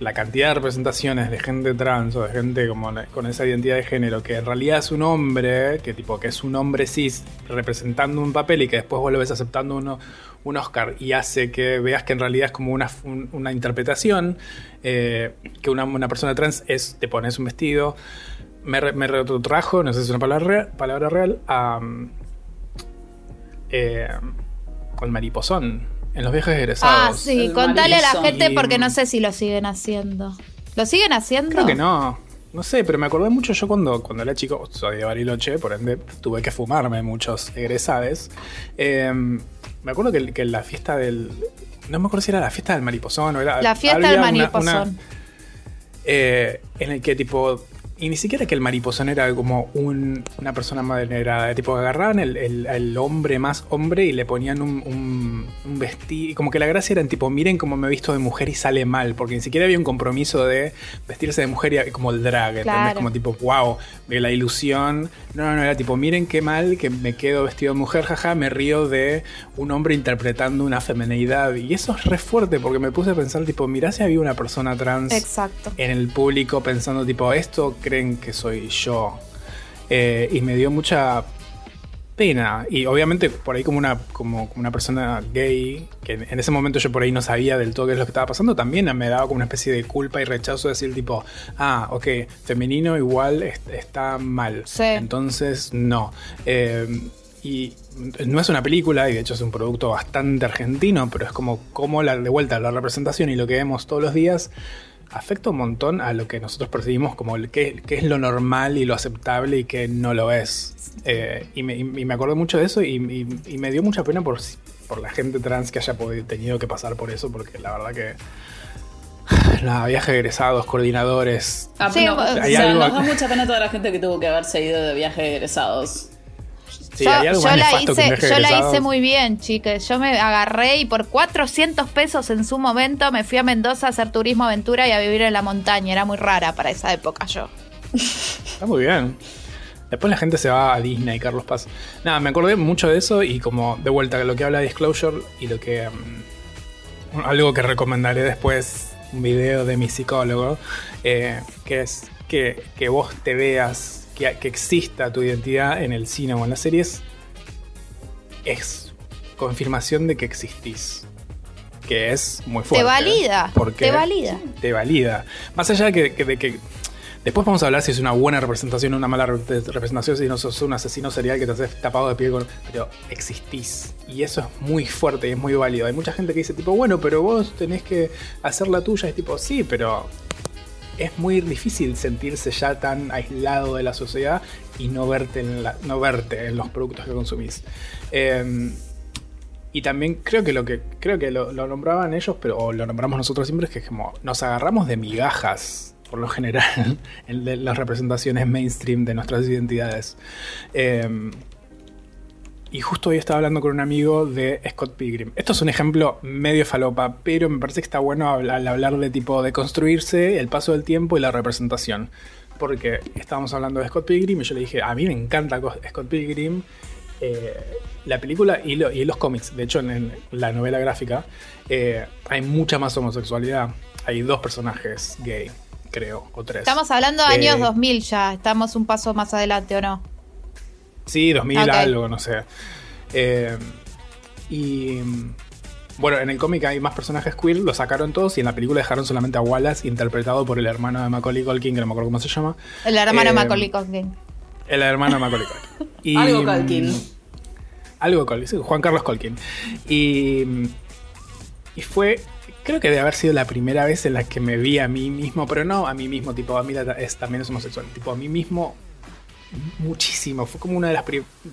la cantidad de representaciones de gente trans o de gente como con esa identidad de género que en realidad es un hombre, que tipo que es un hombre cis representando un papel y que después vos lo ves aceptando uno, un Oscar y hace que veas que en realidad es como una, un- una interpretación, eh, que una, una persona trans es te pones un vestido, me, me retrotrajo, no sé si es una palabra real, palabra real a, mm, eh, al mariposón en los viajes Ah, egresados. sí, El contale a la gente Y- porque no sé si lo siguen haciendo. ¿Lo siguen haciendo? Creo que no. No sé, pero me acordé mucho yo cuando, cuando era chico, soy de Bariloche, por ende tuve que fumarme muchos egresades. Eh, me acuerdo que, que la fiesta del. No me acuerdo si era la fiesta del mariposón o era. La fiesta del una- mariposón. una- eh, en el que tipo. Y ni siquiera que el mariposón era como un- una persona maderada. Tipo, agarraban el, el- el hombre más hombre y le ponían un, un, un vestido. Como que la gracia era en tipo, miren cómo me he visto de mujer y sale mal. Porque ni siquiera había un compromiso de vestirse de mujer y como el drag. ¿entendés? Claro. Como tipo, wow, de la ilusión. No, no, no, era tipo, miren qué mal que me quedo vestido de mujer, jaja, me río de un hombre interpretando una femenidad. Y eso es re fuerte porque me puse a pensar, tipo, mirá si había una persona trans Exacto. en el público pensando tipo, esto creen que soy yo. Eh, y me dio mucha pena. Y obviamente por ahí como una, como, como una persona gay, que en ese momento yo por ahí no sabía del todo qué es lo que estaba pasando, también me daba como una especie de culpa y rechazo de decir tipo, ah, ok, femenino igual es- está mal. Sí. Entonces, no. Eh, y no es una película, y de hecho es un producto bastante argentino, pero es como, como la, de vuelta la representación y lo que vemos todos los días afecta un montón a lo que nosotros percibimos como el qué, qué es lo normal y lo aceptable y qué no lo es. Eh, y, me, y me acuerdo mucho de eso y, y- y me dio mucha pena por, por la gente trans que haya podido- tenido que pasar por eso, porque la verdad que... Nada, viaje de egresados, coordinadores. Ah, Sí, no, o o sea, hay algo- nos da mucha pena toda la gente que tuvo que haberse ido de viaje de egresados. Sí, yo la, hice, yo la hice muy bien, chicas. Yo me agarré y por 400 pesos en su momento me fui a Mendoza a hacer turismo aventura y a vivir en la montaña. Era muy rara para esa época yo. Está muy bien. Después la gente se va a Disney, Carlos Paz. Nada, me acordé mucho de eso y como de vuelta lo que habla Disclosure y lo que... mm, algo que recomendaré después, un video de mi psicólogo, eh, que es que, que vos te veas, que, que exista tu identidad en el cine o en las series, es confirmación de que existís. Que es muy fuerte. Te valida, porque te valida. Te valida. Más allá de que, que- de que Después vamos a hablar si es una buena representación o una mala re- representación, si no sos un asesino serial que te haces tapado de pie con... Pero existís. Y eso es muy fuerte y es muy válido. Hay mucha gente que dice tipo, bueno, pero vos tenés que hacer la tuya. Es tipo, sí, pero es muy difícil sentirse ya tan aislado de la sociedad y no verte en, no verte en los productos que consumís. Eh, y también creo que lo que creo que lo, nombraban ellos, pero o lo nombramos nosotros siempre, es que como nos agarramos de migajas, por lo general, en las representaciones mainstream de nuestras identidades. Eh, y justo hoy estaba hablando con un amigo de Scott Pilgrim. Esto es un ejemplo medio falopa, pero me parece que está bueno al hablar de tipo de construirse, el paso del tiempo y la representación. Porque estábamos hablando de Scott Pilgrim y yo le dije, a mí me encanta Co- Scott Pilgrim, eh, la película y, lo- y los cómics. De hecho, en, en la novela gráfica eh, hay mucha más homosexualidad. Hay dos personajes gay, creo, o tres. Estamos hablando de Eh, años 2000 ya. Estamos un paso más adelante, ¿o no? Sí, 2000 Ok. algo, no sé. Eh, y bueno, en el cómic hay más personajes queer, lo sacaron todos y en la película dejaron solamente a Wallace, interpretado por el hermano de Macaulay Culkin, que no me acuerdo cómo se llama. El hermano Eh, Macaulay Culkin. El hermano de Macaulay Culkin. Y, Algo Culkin. Algo Culkin, sí, Juan Carlos Culkin. Y, y fue, creo que debe haber sido la primera vez en la que me vi a mí mismo, pero no a mí mismo, tipo, a mí es, también es homosexual, tipo, a mí mismo muchísimo. Fue como una de las.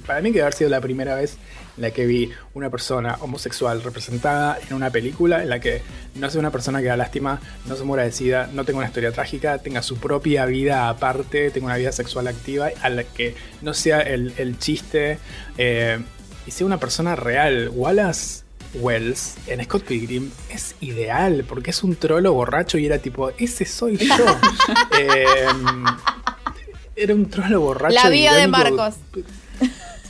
Para mí, que debe haber sido la primera vez en la que vi una persona homosexual representada en una película en la que no sea una persona que da lástima, no se muera de sida, no tenga una historia trágica, tenga su propia vida aparte, tenga una vida sexual activa, a la que no sea el, el chiste eh, y sea una persona real. Wallace. Wells en Scott Pilgrim es ideal porque es un trolo borracho y era tipo, ese soy yo. Em, era un trolo borracho. La vida de. Marcos.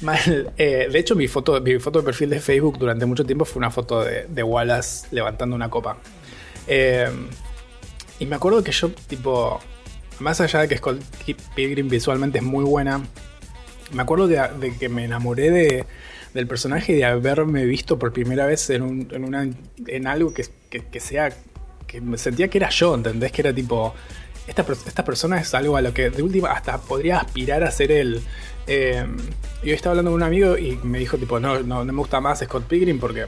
Mal. Eh, de hecho, mi foto, mi foto de perfil de Facebook durante mucho tiempo fue una foto de, de Wallace levantando una copa. Eh, y me acuerdo que yo, tipo, más allá de que Scott Pilgrim visualmente es muy buena, me acuerdo de, de que me enamoré de, del personaje y de haberme visto por primera vez en, un- en, una, en algo que, que- que sea. que me sentía que era yo, ¿entendés? Que era tipo. Esta, esta persona es algo a lo que de última hasta podría aspirar a ser él. Eh, y hoy estaba hablando con un amigo y me dijo, tipo, no, no, no me gusta más Scott Pilgrim porque.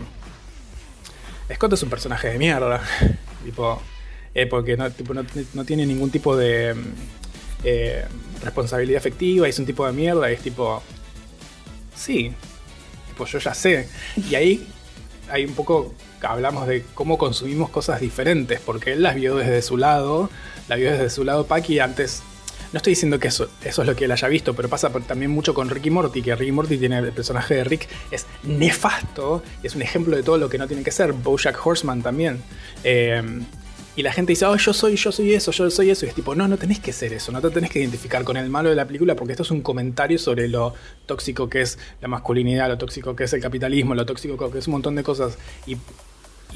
Scott es un personaje de mierda. tipo. eh, porque no, tipo, tiene ningún tipo de. mm, eh, responsabilidad afectiva, es un tipo de mierda, y es tipo. Sí, pues yo ya sé. Y ahí hay un poco, hablamos de cómo consumimos cosas diferentes, porque él las vio desde su lado, la vio desde su lado Paki antes. No estoy diciendo que eso, es lo que él haya visto, pero pasa también mucho con Ricky Morty, que Ricky Morty tiene el personaje de Rick, es nefasto, es un ejemplo de todo lo que no tiene que ser. Bojack Horseman también. Eh, y la gente dice, oh, yo soy, yo soy eso, yo soy eso. Y es tipo, no, no tenés que ser eso, no te tenés que identificar con el malo de la película porque esto es un comentario sobre lo tóxico que es la masculinidad, lo tóxico que es el capitalismo, lo tóxico que es un montón de cosas. Y,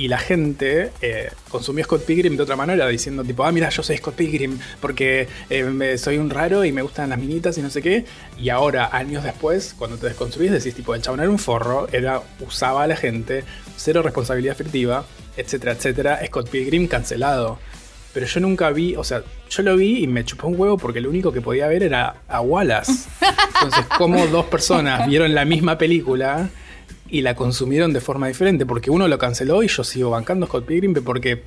y la gente eh, consumió Scott Pilgrim de otra manera, diciendo tipo, ah, mira, yo soy Scott Pilgrim porque eh, soy un raro y me gustan las minitas y no sé qué. Y ahora, años después, cuando te desconstruís, decís tipo, el chabón era un forro, era, usaba a la gente, cero responsabilidad afectiva, etcétera, etcétera. Scott Pilgrim cancelado. Pero yo nunca vi, o sea, yo lo vi y me chupó un huevo porque lo único que podía ver era a Wallace. Entonces, como dos personas vieron la misma película y la consumieron de forma diferente? Porque uno lo canceló y yo sigo bancando Scott Pilgrim porque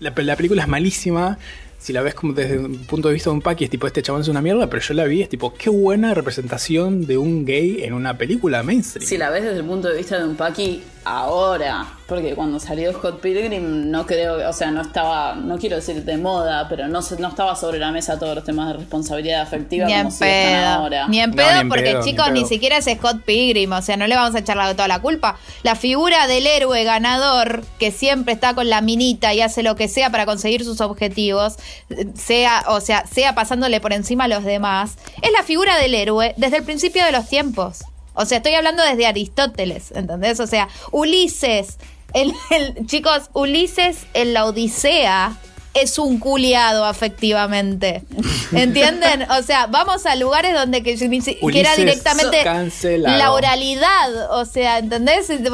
la, la película es malísima. Si la ves como desde un punto de vista de un paqui, es tipo, este chabón es una mierda, pero yo la vi, es tipo, qué buena representación de un gay en una película mainstream. Si la ves desde el punto de vista de un Paki, ahora. Porque cuando salió Scott Pilgrim, no creo, o sea, no estaba, no quiero decir de moda, pero no, se- no estaba sobre la mesa todos los temas de responsabilidad afectiva Ni como en si están pedo. ahora. Ni en No, pedo, ni en porque pedo, chicos, ni, siquiera es Scott Pilgrim. O sea, no le vamos a echar la- toda la culpa. La figura del héroe ganador, que siempre está con la minita y hace lo que sea para conseguir sus objetivos, sea, o sea, sea pasándole por encima a los demás, es la figura del héroe desde el principio de los tiempos. O sea, estoy hablando desde Aristóteles, ¿entendés? O sea, Ulises, el, el- chicos, Ulises en la Odisea es un culiado afectivamente. ¿Entienden? O sea, vamos a lugares donde que, que era directamente cancelado. la oralidad. O sea, ¿entendés? El,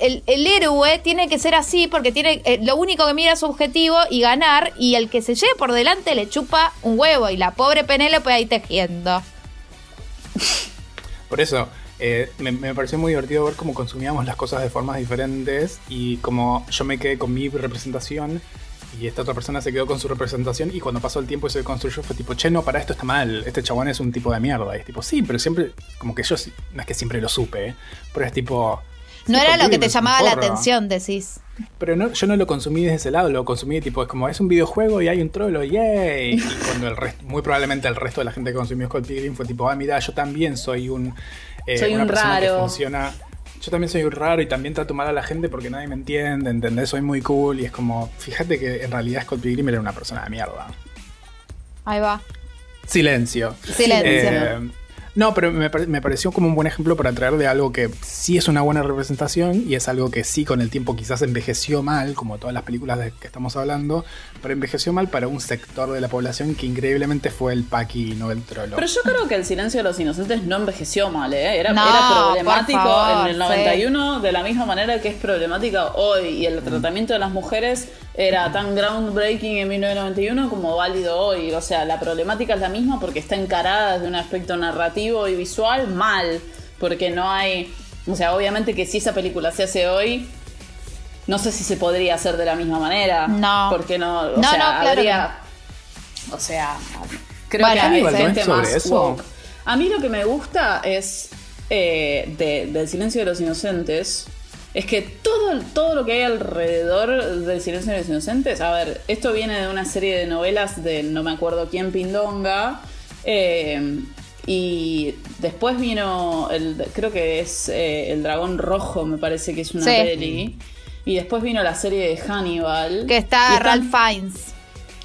el- el héroe tiene que ser así porque tiene eh, lo único que mira es su objetivo y ganar. Y el que se lleve por delante le chupa un huevo. Y la pobre Penélope ahí tejiendo. Por eso, eh, me, me pareció muy divertido ver cómo consumíamos las cosas de formas diferentes y como yo me quedé con mi representación y esta otra persona se quedó con su representación y cuando pasó el tiempo y se construyó fue tipo, che, no, para esto está mal, este chabón es un tipo de mierda. Y es tipo, sí, pero siempre, como que yo, no es que siempre lo supe, ¿eh? pero es tipo... No era lo que te llamaba la atención, decís. Pero no, yo no lo consumí desde ese lado, lo consumí tipo, es como, es un videojuego y hay un trolo, yay. Y cuando el resto, muy probablemente el resto de la gente que consumió Scott Pilgrim fue tipo, ah, mira, yo también soy un... eh, Soy una un persona que raro. funciona... Yo también soy un raro y también trato mal a la gente porque nadie me entiende, ¿entendés? Soy muy cool y es como, fíjate que en realidad Scott Pilgrim era una persona de mierda. Ahí va. Silencio. Silencio. Eh, no, pero me, me pareció como un buen ejemplo para traer de algo que sí es una buena representación y es algo que sí con el tiempo quizás envejeció mal, como todas las películas de que estamos hablando, pero envejeció mal para un sector de la población que increíblemente fue el Paki y no el trolo. Pero yo creo que el silencio de los inocentes no envejeció mal, ¿eh? Era, No, era problemático favor, en el 91 de la misma manera que es problemática hoy. Y el tratamiento de las mujeres era tan groundbreaking en 1991 como válido hoy. O sea, la problemática es la misma porque está encarada desde un aspecto narrativo y visual mal. Porque no hay. O sea, obviamente que si esa película se hace hoy. No sé si se podría hacer de la misma manera. No. Porque no. O No, sea, no, claro habría. O sea, creo Bueno, que hay gente más eso. woke. A mí lo que me gusta es eh, de- del silencio de los inocentes. Es que todo, todo lo que hay alrededor del silencio de los inocentes. A ver, esto viene de una serie de novelas de no me acuerdo quién Pindonga. eh, y después vino, el, creo que es eh, El Dragón Rojo, me parece que es una Sí. peli. Y después vino la serie de Hannibal. Que está están- Ralph Fiennes.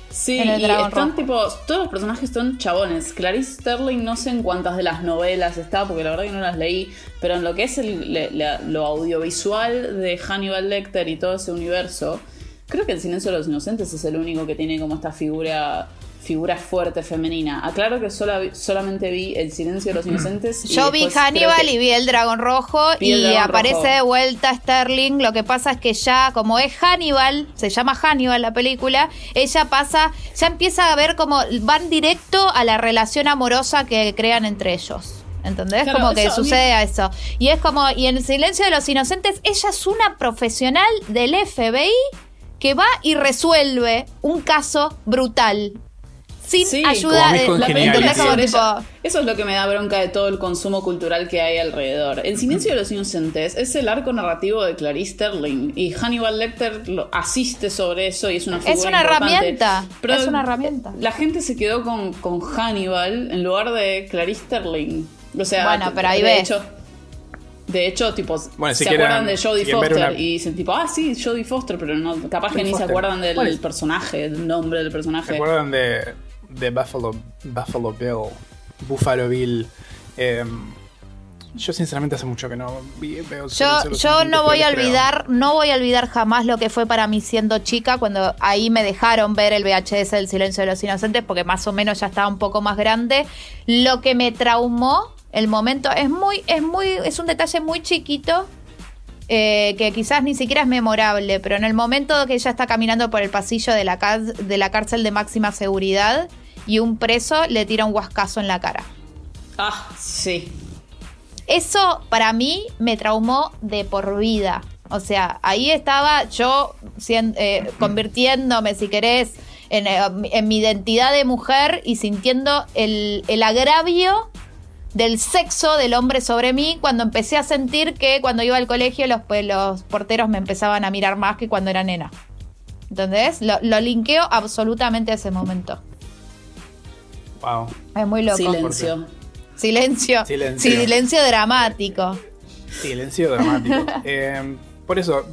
Sí, en el y están Rojo. tipo, todos los personajes son chabones. Clarice Sterling no sé en cuántas de las novelas está, porque la verdad que no las leí, pero en lo que es el- le- lo audiovisual de Hannibal Lecter y todo ese universo, creo que el silencio de los inocentes es el único que tiene como esta figura figura fuerte femenina. Aclaro que sola vi- solamente vi el silencio de los inocentes. y Yo vi Hannibal y vi el dragón rojo y dragón aparece rojo. de vuelta Sterling. Lo que pasa es que ya, como es Hannibal, se llama Hannibal la película, ella pasa, ya empieza a ver como van directo a la relación amorosa que crean entre ellos. ¿Entendés? Claro, como que eso sucede a eso. Y es como, y en el silencio de los inocentes, ella es una profesional del FBI que va y resuelve un caso brutal. Sin Sí, ayuda de. congeniales. ¿entendés? Como Sobre tipo, Eso es lo que me da bronca de todo el consumo cultural que hay alrededor. El silencio de los inocentes es el arco narrativo de Clarice Sterling y Hannibal Lecter lo asiste sobre eso y es una figura Es una importante. herramienta, Pero es una herramienta. La gente se quedó con, con Hannibal en lugar de Clarice Sterling. O sea, Bueno, pero ahí de ves. hecho de hecho, tipo, Bueno, si se quieren- acuerdan de Jodie Foster una- y dicen tipo, ah, sí, Jodie Foster, pero no, capaz que ni se acuerdan del personaje, del nombre del ¿Se personaje. acuerdan de, de Buffalo, Buffalo Bill? Buffalo Bill. eh, Yo sinceramente hace mucho que no vi- veo Yo, yo no voy a creo. olvidar, no voy a olvidar jamás lo que fue para mí siendo chica cuando ahí me dejaron ver el VHS del Silencio de los Inocentes porque más o menos ya estaba un poco más grande. Lo que me traumó el momento es muy, es muy, es un detalle muy chiquito eh, que quizás ni siquiera es memorable, pero en el momento que ella está caminando por el pasillo de la, de la cárcel de máxima seguridad y un preso le tira un huascazo en la cara. Ah, sí. Eso para mí me traumó de por vida. O sea, ahí estaba yo eh, convirtiéndome, si querés, en, eh, en mi identidad de mujer y sintiendo el, el agravio del sexo del hombre sobre mí cuando empecé a sentir que cuando iba al colegio los, pues, los porteros me empezaban a mirar más que cuando era nena. ¿Entendés? Lo, lo linkeo absolutamente a ese momento. Wow. Es muy loco. Silencio. Silencio. Silencio. Silencio dramático. Silencio dramático. Eh, por eso,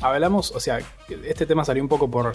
hablamos, o sea, este tema salió un poco por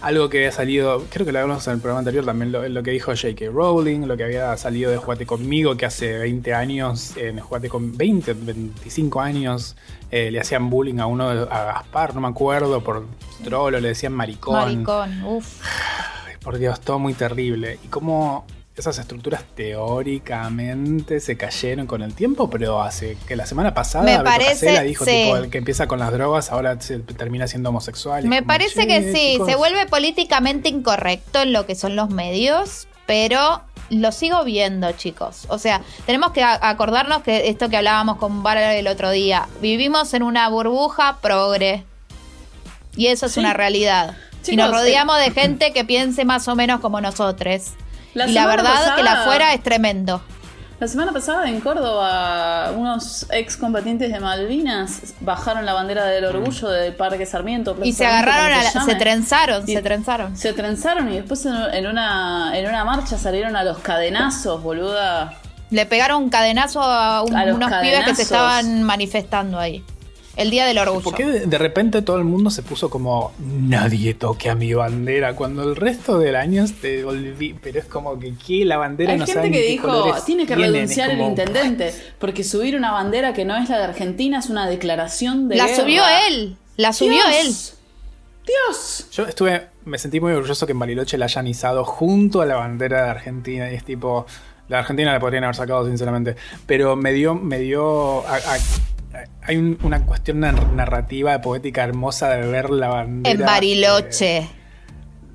algo que había salido, creo que lo hablamos en el programa anterior también, lo, lo que dijo J.K. Rowling, lo que había salido de Juate conmigo, que hace 20 años, en Juate con 20, 25 años, eh, le hacían bullying a uno, a Gaspar, no me acuerdo, por trolo, le decían maricón. Maricón, uff. Por Dios, todo muy terrible. Y cómo esas estructuras teóricamente se cayeron con el tiempo, pero hace que la semana pasada Me Beto parece, Casella dijo sí. tipo el que empieza con las drogas ahora se termina siendo homosexual. Me como, parece "Che, que sí, chicos". se vuelve políticamente incorrecto en lo que son los medios, pero lo sigo viendo, chicos. O sea, tenemos que acordarnos que esto que hablábamos con Vara el otro día, vivimos en una burbuja progre. Y eso es Sí. una realidad. Y nos Chicos, rodeamos eh, de gente que piense más o menos como nosotros. La y la verdad que la pasada- afuera es tremendo. La semana pasada en Córdoba, unos ex combatientes de Malvinas bajaron la bandera del orgullo del Parque Sarmiento. Y se agarraron, a la- se trenzaron, Y- se trenzaron. Se trenzaron y después en, una, en una marcha salieron a los cadenazos, boluda. Le pegaron un cadenazo a, un- A los unos pibes que se estaban manifestando ahí. El día del orgullo. ¿Por qué de, repente todo el mundo se puso como nadie toque a mi bandera? Cuando el resto del año te olvidé, pero es como que ¿qué? la bandera Hay no gente sabe que dijo, tiene que tienen", es renunciar el intendente, porque subir una bandera que no es la de Argentina es una declaración de La guerra. subió él. La subió él. Dios. Dios. Yo estuve, me sentí muy orgulloso que en Bariloche la hayan izado junto a la bandera de Argentina y es tipo, la Argentina la podrían haber sacado sinceramente, pero me dio, me dio, a- a- hay un- una cuestión nar- narrativa, poética hermosa de ver la bandera. En Bariloche.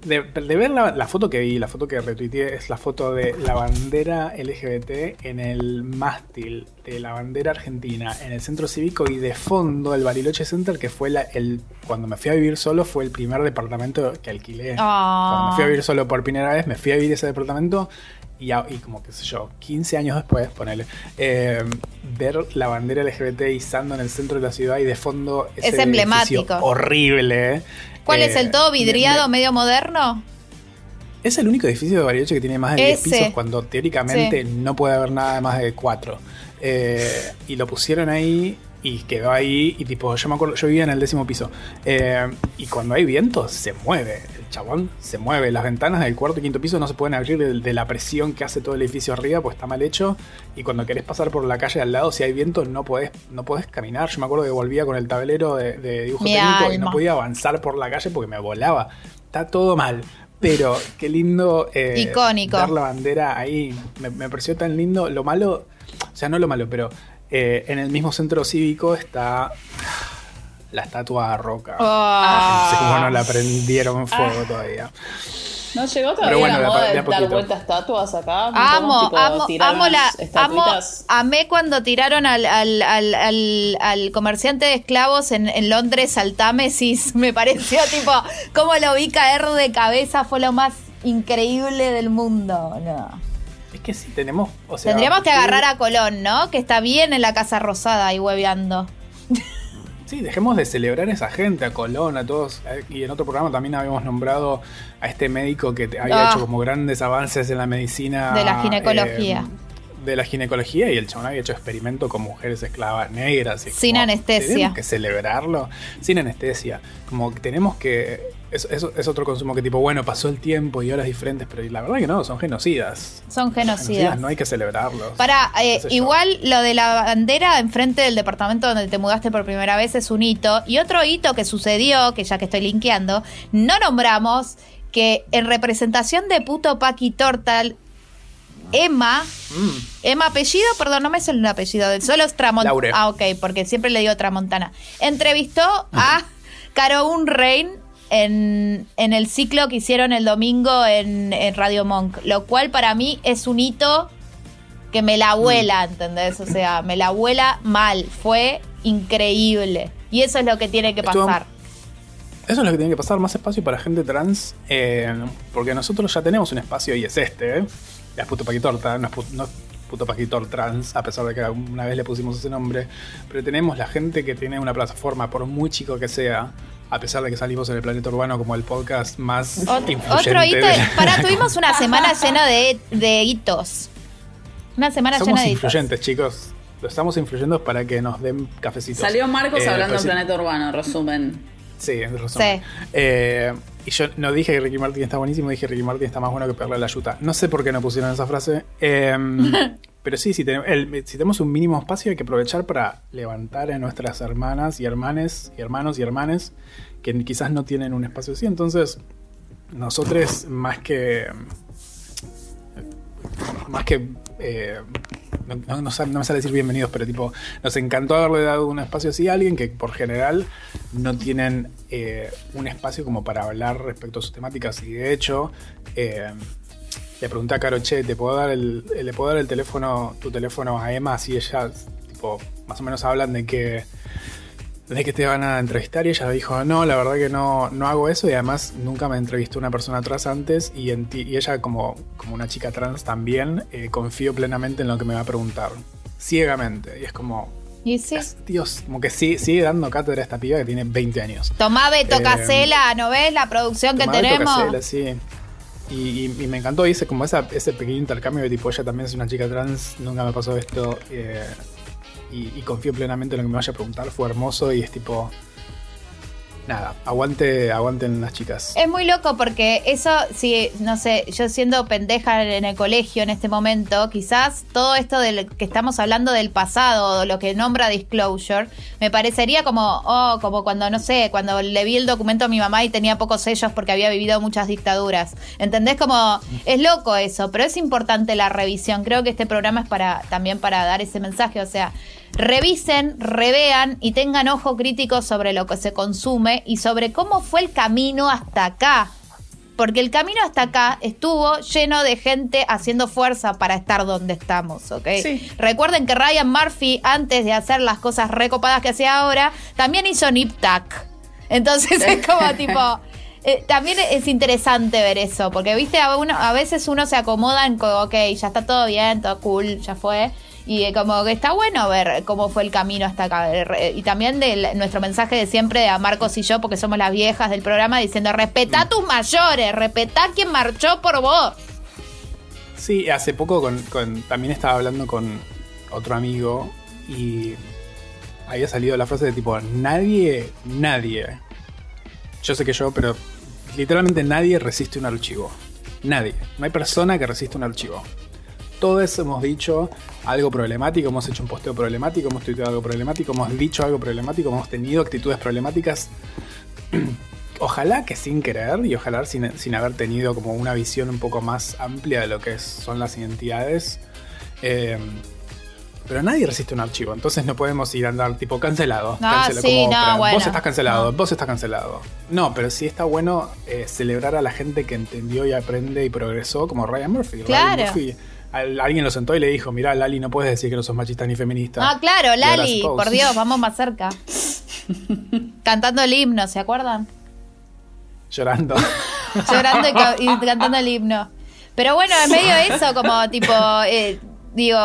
de, de ver la, la foto que vi, la foto que retuiteé, es la foto de la bandera LGBT en el mástil de la bandera argentina en el centro cívico y de fondo el Bariloche Center, que fue la, el. Cuando me fui a vivir solo, fue el primer departamento que alquilé. Ah. Cuando me fui a vivir solo por primera vez, me fui a vivir ese departamento. Y, como qué sé yo, 15 años después, ponele, eh, ver la bandera LGBT izando en el centro de la ciudad y de fondo ese Es emblemático. horrible. eh, ¿Cuál es eh, el todo me- vidriado, me- medio moderno? es el único edificio de Bariloche que tiene más de 10 Ese. pisos cuando teóricamente Sí. no puede haber nada de más de 4. y lo pusieron ahí y quedó ahí y tipo, yo me acuerdo, yo vivía en el décimo piso. Eh, y cuando hay viento se mueve, chabón se mueve. Las ventanas del cuarto y quinto piso no se pueden abrir de, de la presión que hace todo el edificio arriba, pues está mal hecho. Y cuando querés pasar por la calle al lado, si hay viento, no podés, no podés caminar. Yo me acuerdo que volvía con el tablero de, de dibujo Mi técnico y no podía avanzar por la calle porque me volaba. Está todo mal. Pero qué lindo eh, Icónico. ver la bandera ahí. Me, me pareció tan lindo. Lo malo, o sea, no lo malo, pero eh, en el mismo centro cívico está la estatua de Roca. Ah. No sé cómo no la prendieron fuego todavía. ¿No llegó todavía Pero bueno, la moda de, de a dar vueltas estatuas acá? Amo, tipo, amo, amo la, amo, amé cuando tiraron al, al, al, al, al comerciante de esclavos en, en Londres al Támesis. Me pareció tipo, cómo lo vi caer de cabeza, fue lo más increíble del mundo. No. Es que sí, tenemos. O sea, Tendríamos que sí, agarrar a Colón, ¿no? Que está bien en la Casa Rosada ahí hueveando. Sí, dejemos de celebrar a esa gente, a Colón, a todos. Y en otro programa también habíamos nombrado a este médico que había Ah. hecho como grandes avances en la medicina. De la ginecología. eh, de la ginecología y el chabón había hecho experimento con mujeres esclavas negras. y Sin como, anestesia. Tenemos que celebrarlo sin anestesia. Como que tenemos que. Es, es- es otro consumo que tipo, bueno, pasó el tiempo y horas diferentes, pero la verdad que no, son genocidas. Son genocidas. no hay que celebrarlos. Para, eh, Qué sé yo. igual lo de la bandera enfrente del departamento donde te mudaste por primera vez es un hito. Y otro hito que sucedió, que ya que estoy linkeando, no nombramos que en representación de puto Paqui Tortal, Emma, Mm. Emma apellido, perdón, no me sé el apellido, solo es Tramontana. Ah, ok, porque siempre le digo Tramontana. Entrevistó a Caro Unrein en, en el ciclo que hicieron el domingo en, en Radio Monk, lo cual para mí es un hito que me la vuela, ¿entendés? O sea, me la vuela mal, fue increíble. Y eso es lo que tiene que pasar. Eso es lo que tiene que pasar, más espacio para gente trans, eh, porque nosotros ya tenemos un espacio y es este, ¿eh? Es puto paquitorta, no es puto, no puto paquitor trans, a pesar de que una vez le pusimos ese nombre, pero tenemos la gente que tiene una plataforma, por muy chico que sea, a pesar de que salimos en el planeta urbano como el podcast más Ot- influyente otro hito, de la- para, tuvimos una semana llena de, de hitos. Una semana Somos llena de hitos. influyentes, chicos. Lo estamos influyendo para que nos den cafecitos. Salió Marcos Eh, hablando pero del planeta urbano, resumen. Sí, es razón. Sí. Eh, y yo no dije que Ricky Martin está buenísimo, dije Ricky Martin está más bueno que pegarle a la yuta. No sé por qué no pusieron esa frase. Eh, pero sí, si, tenemos, el- si tenemos un mínimo espacio hay que aprovechar para levantar a nuestras hermanas y hermanes y hermanos y hermanes que quizás no tienen un espacio así. Entonces, nosotros más que... Más que... eh, no, no- no me sale decir bienvenidos, pero tipo, nos encantó haberle dado un espacio así a alguien que por general no tienen eh, un espacio como para hablar respecto a sus temáticas. Y de hecho, eh, le pregunté a Caro, che, ¿te puedo dar el, eh, le puedo dar el teléfono, tu teléfono a Emma? Así ella, tipo, más o menos hablan de que de que te van a entrevistar y ella dijo, no, la verdad que no, no hago eso y además nunca me entrevistó una persona trans antes y, en ti- y ella como, como una chica trans también eh, confío plenamente en lo que me va a preguntar, ciegamente. Y es como, Y sí. Dios, como que sigue, sigue dando cátedra a esta piba que tiene 20 años. Tomá Beto Eh, Casela, ¿no ves la producción que Beto tenemos? Casella, sí. Y, y- y me encantó, hice como ese pequeño intercambio de tipo, ella también es una chica trans, nunca me pasó esto, eh, y, y confío plenamente en lo que me vaya a preguntar, fue hermoso y es tipo, nada, aguante, aguanten las chicas. Es muy loco porque eso, si, no sé, yo siendo pendeja en el colegio en este momento, quizás todo esto del que estamos hablando del pasado, lo que nombra disclosure, me parecería como, oh, como cuando, no sé, cuando le vi el documento a mi mamá y tenía pocos sellos porque había vivido muchas dictaduras. ¿Entendés? Como, es loco eso, pero es importante la revisión. Creo que este programa es para, también para dar ese mensaje, o sea, revisen, revean y tengan ojo crítico sobre lo que se consume y sobre cómo fue el camino hasta acá. Porque el camino hasta acá estuvo lleno de gente haciendo fuerza para estar donde estamos, ¿ok? Sí. Recuerden que Ryan Murphy, antes de hacer las cosas recopadas que hace ahora, también hizo Nip Tuck. Entonces es como tipo. eh, también es interesante ver eso, porque viste, a, uno, a veces uno se acomoda en ok, ya está todo bien, todo cool, ya fue. Y eh, como que está bueno ver cómo fue el camino hasta acá. Eh, Y también de nuestro mensaje de siempre a Marcos y yo, porque somos las viejas del programa, diciendo, respetá tus mayores, respetá quien marchó por vos. Sí, hace poco también estaba hablando con otro amigo y había salido la frase de tipo, nadie, nadie, yo sé que yo, pero literalmente nadie resiste un archivo. Nadie. No hay persona que resista un archivo. Todos hemos dicho algo problemático, hemos hecho un posteo problemático, hemos tuiteado algo problemático, hemos dicho algo problemático, hemos tenido actitudes problemáticas. ojalá que sin querer y ojalá sin, sin haber tenido como una visión un poco más amplia de lo que son las identidades. Eh, pero nadie resiste un archivo, entonces no podemos ir a andar tipo cancelado. Ah, cancela- sí, no, pero bueno, vos estás cancelado, no. vos estás cancelado. No, pero sí está bueno eh, celebrar a la gente que entendió y aprende y progresó, como Ryan Murphy. Claro. Ryan Murphy, al- alguien lo sentó y le dijo, mirá, Lali, no puedes decir que no sos machista ni feminista. Ah, claro, Lali, por Dios, vamos más cerca. Cantando el himno, ¿se acuerdan? Llorando. llorando y, ca- y cantando el himno. Pero bueno, en medio de eso, como tipo, eh, digo,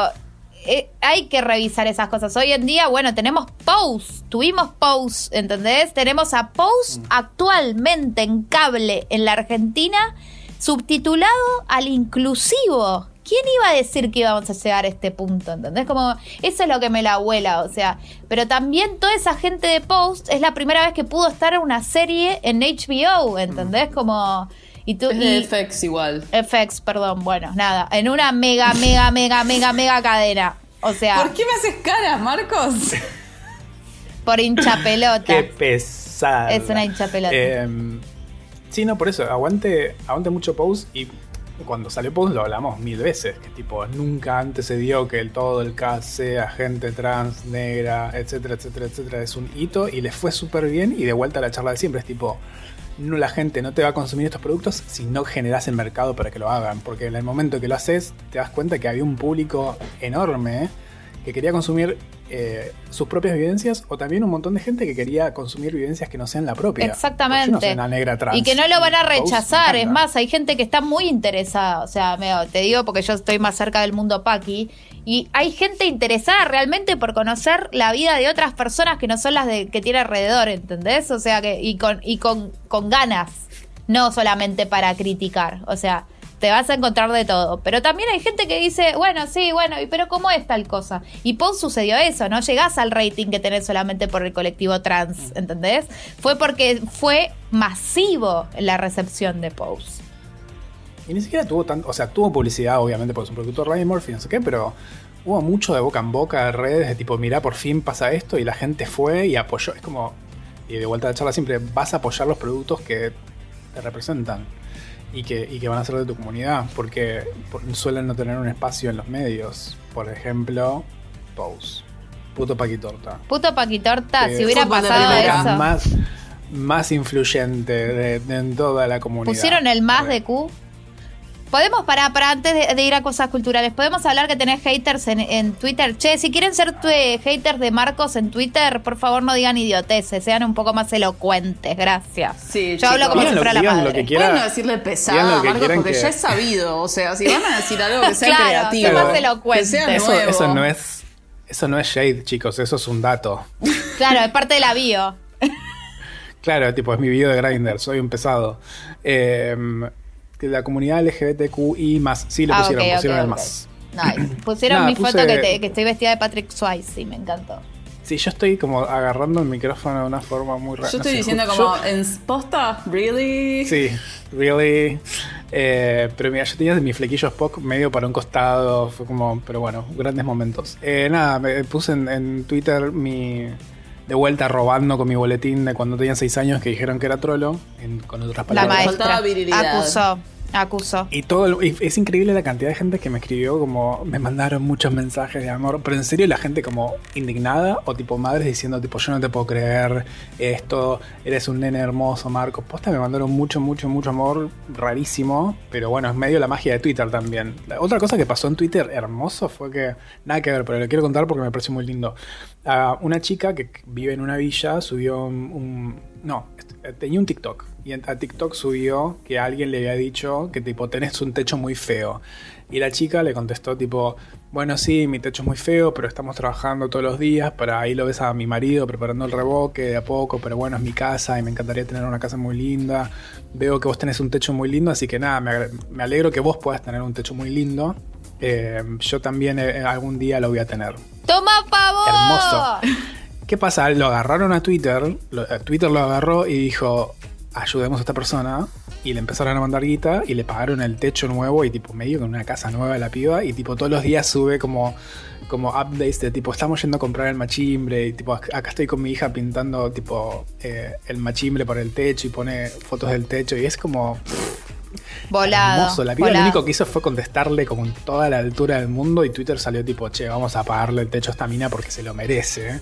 eh, hay que revisar esas cosas. Hoy en día, bueno, tenemos Pose, tuvimos Pose, ¿entendés? Tenemos a Pose actualmente en cable en la Argentina, subtitulado al inclusivo. ¿Quién iba a decir que íbamos a llegar a este punto? ¿Entendés? Como, eso es lo que me la abuela, o sea. Pero también toda esa gente de Post es la primera vez que pudo estar en una serie en HBO, ¿entendés? Como. Y tú, Es y- de FX igual. FX, perdón, bueno, nada, en una mega, mega, mega, mega, mega cadena. O sea, ¿Por qué me haces caras, Marcos? por hincha pelota. Qué pesada. Es una hincha pelota. Em, sí, no, por eso, aguante, aguante mucho Pose y cuando salió Pose lo hablamos mil veces, que tipo, nunca antes se dio que el, todo el cast sea gente trans, negra, etcétera, etcétera, etcétera. Es un hito y les fue súper bien y de vuelta a la charla de siempre, es tipo, no, la gente no te va a consumir estos productos si no generas el mercado para que lo hagan, porque en el momento que lo haces te das cuenta que había un público enorme que quería consumir eh, sus propias vivencias o también un montón de gente que quería consumir vivencias que no sean la propia. Yo no Exactamente. soy una negra trans. y que no lo van a rechazar. Es más, hay gente que está muy interesada. O sea, te digo porque yo estoy más cerca del mundo Paqui. Y hay gente interesada realmente por conocer la vida de otras personas que no son las de, que tiene alrededor, ¿entendés? O sea, que y con, y con, con ganas. No solamente para criticar. O sea, te vas a encontrar de todo. Pero también hay gente que dice, bueno, sí, bueno, y pero ¿cómo es tal cosa? Y Pose sucedió eso, no llegás al rating que tenés solamente por el colectivo trans, ¿entendés? Fue porque fue masivo la recepción de Pose. Y ni siquiera tuvo tanto, o sea, tuvo publicidad, obviamente, porque es un productor Ryan Murphy, no sé qué, pero hubo mucho de boca en boca de redes, de tipo, mirá, por fin pasa esto, y la gente fue y apoyó. Es como, y de vuelta a la charla siempre, vas a apoyar los productos que te representan y que, y que van a ser de tu comunidad, porque por- suelen no tener un espacio en los medios. Por ejemplo, Pose. Puto Paquitorta. Puto Paquitorta, Eh, si hubiera pasado eso. Más, más influyente de, de- en toda la comunidad. Pusieron el más de Q. Podemos, para, para antes de, de ir a cosas culturales, podemos hablar que tenés haters en, en Twitter. Che, si quieren ser tu, eh, haters de Marcos en Twitter, por favor no digan idioteces, sean un poco más elocuentes, gracias. Sí, Yo hablo como si fuera la digan lo madre. que quieran. Pueden no decirle pesada, Marcos, porque que- ya es sabido. O sea, si van a decir algo que sea Claro, creativo. más elocuente. Que sea Eso, nuevo. eso no es. Eso no es shade, chicos, eso es un dato. Claro, es parte de la bio. Claro, tipo, es mi video de Grindr, soy un pesado. Eh, la comunidad LGBTQI más. Sí, lo Ah, pusieron, pusieron el más. Nice. Pusieron Nada, mi foto que, te- que estoy vestida de Patrick Swayze, sí, me encantó. Sí, yo estoy como agarrando el micrófono de una forma muy rara. Yo no estoy sé, diciendo como, yo- ¿en posta? ¿Really? Sí, really. Eh, pero mira, yo tenía mi flequillo Spock medio para un costado. Fue como, pero bueno, grandes momentos. Eh, nada, me puse en, en Twitter mi. De vuelta robando con mi boletín de cuando tenía 6 años que dijeron que era trolo, en- con otras La palabras. maestra faltaba virilidad. acusó, acusó. Y todo y es increíble la cantidad de gente que me escribió, como me mandaron muchos mensajes de amor, pero en serio la gente como indignada o tipo madres diciendo tipo yo no te puedo creer esto, eres un nene hermoso, Marcos. Posta me mandaron mucho, mucho, mucho amor, rarísimo, pero bueno, es medio la magia de Twitter también. La otra cosa que pasó en Twitter hermoso fue que, nada que ver, pero lo quiero contar porque me pareció muy lindo. Ah, una chica que vive en una villa subió un no, tenía un TikTok. Y en- a TikTok subió que alguien le había dicho que tipo tenés un techo muy feo. Y la chica le contestó tipo, bueno sí, mi techo es muy feo, pero estamos trabajando todos los días para ahí lo ves a mi marido preparando el reboque de a poco, pero bueno, es mi casa y me encantaría tener una casa muy linda. Veo que vos tenés un techo muy lindo, así que nada, me alegro que vos puedas tener un techo muy lindo. Eh, yo también eh, algún día lo voy a tener. ¡Toma pavo! Hermoso. ¿Qué pasa? Lo agarraron a Twitter, lo- a Twitter lo agarró y dijo, ayudemos a esta persona. Y le empezaron a mandar guita y le pagaron el techo nuevo y tipo medio con una casa nueva a la piba. Y tipo todos los días sube como, como updates de tipo, estamos yendo a comprar el machimbre. Y tipo, ac- acá estoy con mi hija pintando tipo eh, el machimbre por el techo y pone fotos del techo. Y es como Volado. hermoso. La piba lo único que hizo fue contestarle como en toda la altura del mundo y Twitter salió tipo, che, vamos a pagarle el techo a esta mina porque se lo merece,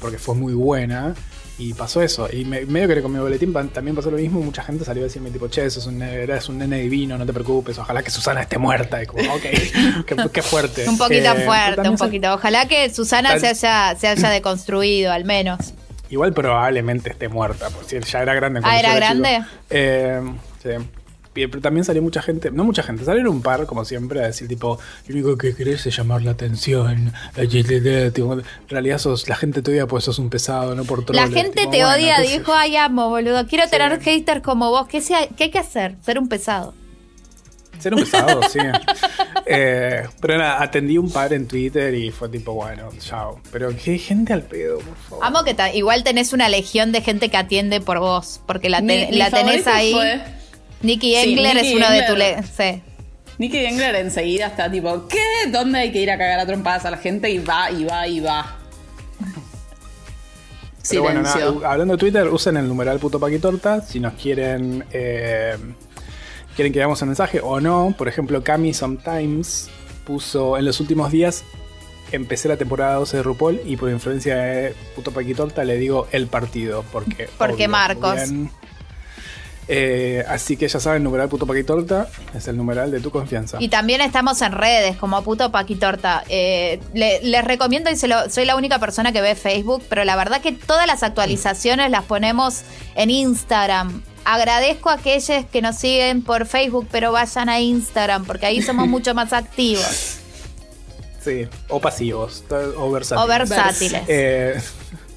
porque fue muy buena. Y pasó eso. Y me- medio que con mi boletín también pasó lo mismo. Mucha gente salió a decirme tipo, che, sos un, nene- eres un nene divino, no te preocupes, ojalá que Susana esté muerta. Y como, ok, qué, qué fuerte. Un poquito Eh, fuerte, un poquito. Ojalá que Susana Tal- se haya, se haya deconstruido, al menos. Igual probablemente esté muerta, por si ya era grande. Ah, ¿era grande? Eh, sí. Pero también salió mucha gente, no mucha gente, salieron un par, como siempre, a decir tipo, lo único que querés es llamar la atención. Tipo, En realidad sos, la gente te odia pues sos un pesado, no por La troles. gente Tipo, te bueno, odia, dijo, ay, amo, boludo. Quiero Sí. tener haters como vos. ¿Qué, ¿Qué hay que hacer? Ser un pesado. Ser un pesado, sí. Eh, pero nada, atendí un par en Twitter y fue tipo, bueno, chao. Pero qué gente al pedo, por favor. Amo que igual tenés una legión de gente que atiende por vos, porque la, te- Mi- mi la tenés ahí. fue- Nicky Sí, Engler Nicky es uno de Engler. tu... le- sí. Nicky Engler enseguida está tipo, ¿qué? ¿Dónde hay que ir a cagar a trompadas a la gente? Y va, y va, y va. Pero bueno, nada, hablando de Twitter, usen el numeral puto paquitorta si nos quieren eh, quieren que veamos el mensaje o no. Por ejemplo, Cami Sometimes puso en los últimos días empecé la temporada 12 de RuPaul y por influencia de puto paquitorta le digo el partido porque Porque obvio, Marcos. bien. Eh, así que ya saben, numeral puto paquitorta es el numeral de tu confianza. Y también estamos en redes, como puto Paquitorta. Eh, le- les recomiendo, y se lo- soy la única persona que ve Facebook, pero la verdad que todas las actualizaciones las ponemos en Instagram. Agradezco a aquellos que nos siguen por Facebook, pero vayan a Instagram, porque ahí somos mucho más activos Sí, o pasivos, o versátiles. o versátiles. Eh,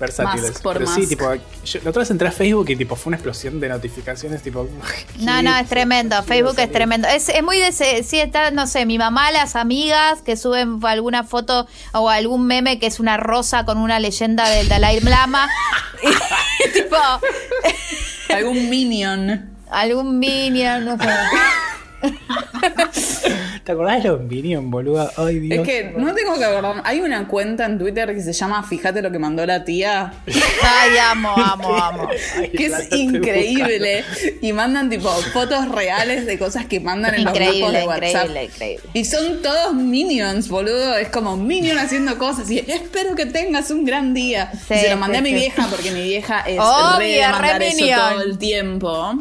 versátiles. Por Pero sí, mask. tipo, yo, la otra vez entré a Facebook y tipo fue una explosión de notificaciones, tipo. No, no, es tremendo. Facebook es tremendo. Es, es muy de. ese- Sí, está, no sé, mi mamá, las amigas que suben alguna foto o algún meme que es una rosa con una leyenda del Dalai Lama. y, tipo, Algún minion. algún minion, no sé. ¿Te acordás de los Minion, boluda? Ay, Dios. Es que no tengo que acordar. Hay una cuenta en Twitter que se llama Fíjate lo que mandó la tía. Ay, amo, amo, amo. Ay, Que es increíble. Y mandan tipo fotos reales de cosas que mandan en los grupos Increíble, de WhatsApp. increíble, increíble. Y son todos minions, boludo. Es como minion haciendo cosas. Y espero que tengas un gran día. Sí, y se lo mandé sí, a mi sí. vieja porque mi vieja es Obvio, re de mandar re eso todo el tiempo.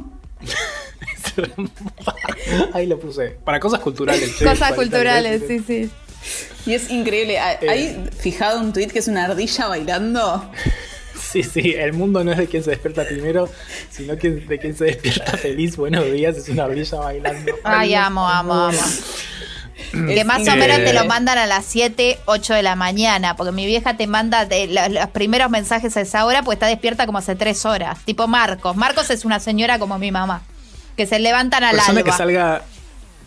Ahí lo puse. Para cosas culturales. Cosas para culturales, sí, sí. Y es increíble. ¿Hay Eh. hay fijado un tweet que es una ardilla bailando? Sí, sí, el mundo no es de quien se despierta primero, sino que de quien se despierta feliz. Buenos días, es una ardilla bailando. Ay, amo, amo, amo. bueno. Que más o menos te lo mandan a las 7, 8 de la mañana, porque mi vieja te manda de los, los primeros mensajes a esa hora, pues está despierta como hace 3 horas. Tipo Marcos. Marcos es una señora como mi mamá, que se levantan al persona alba. que salga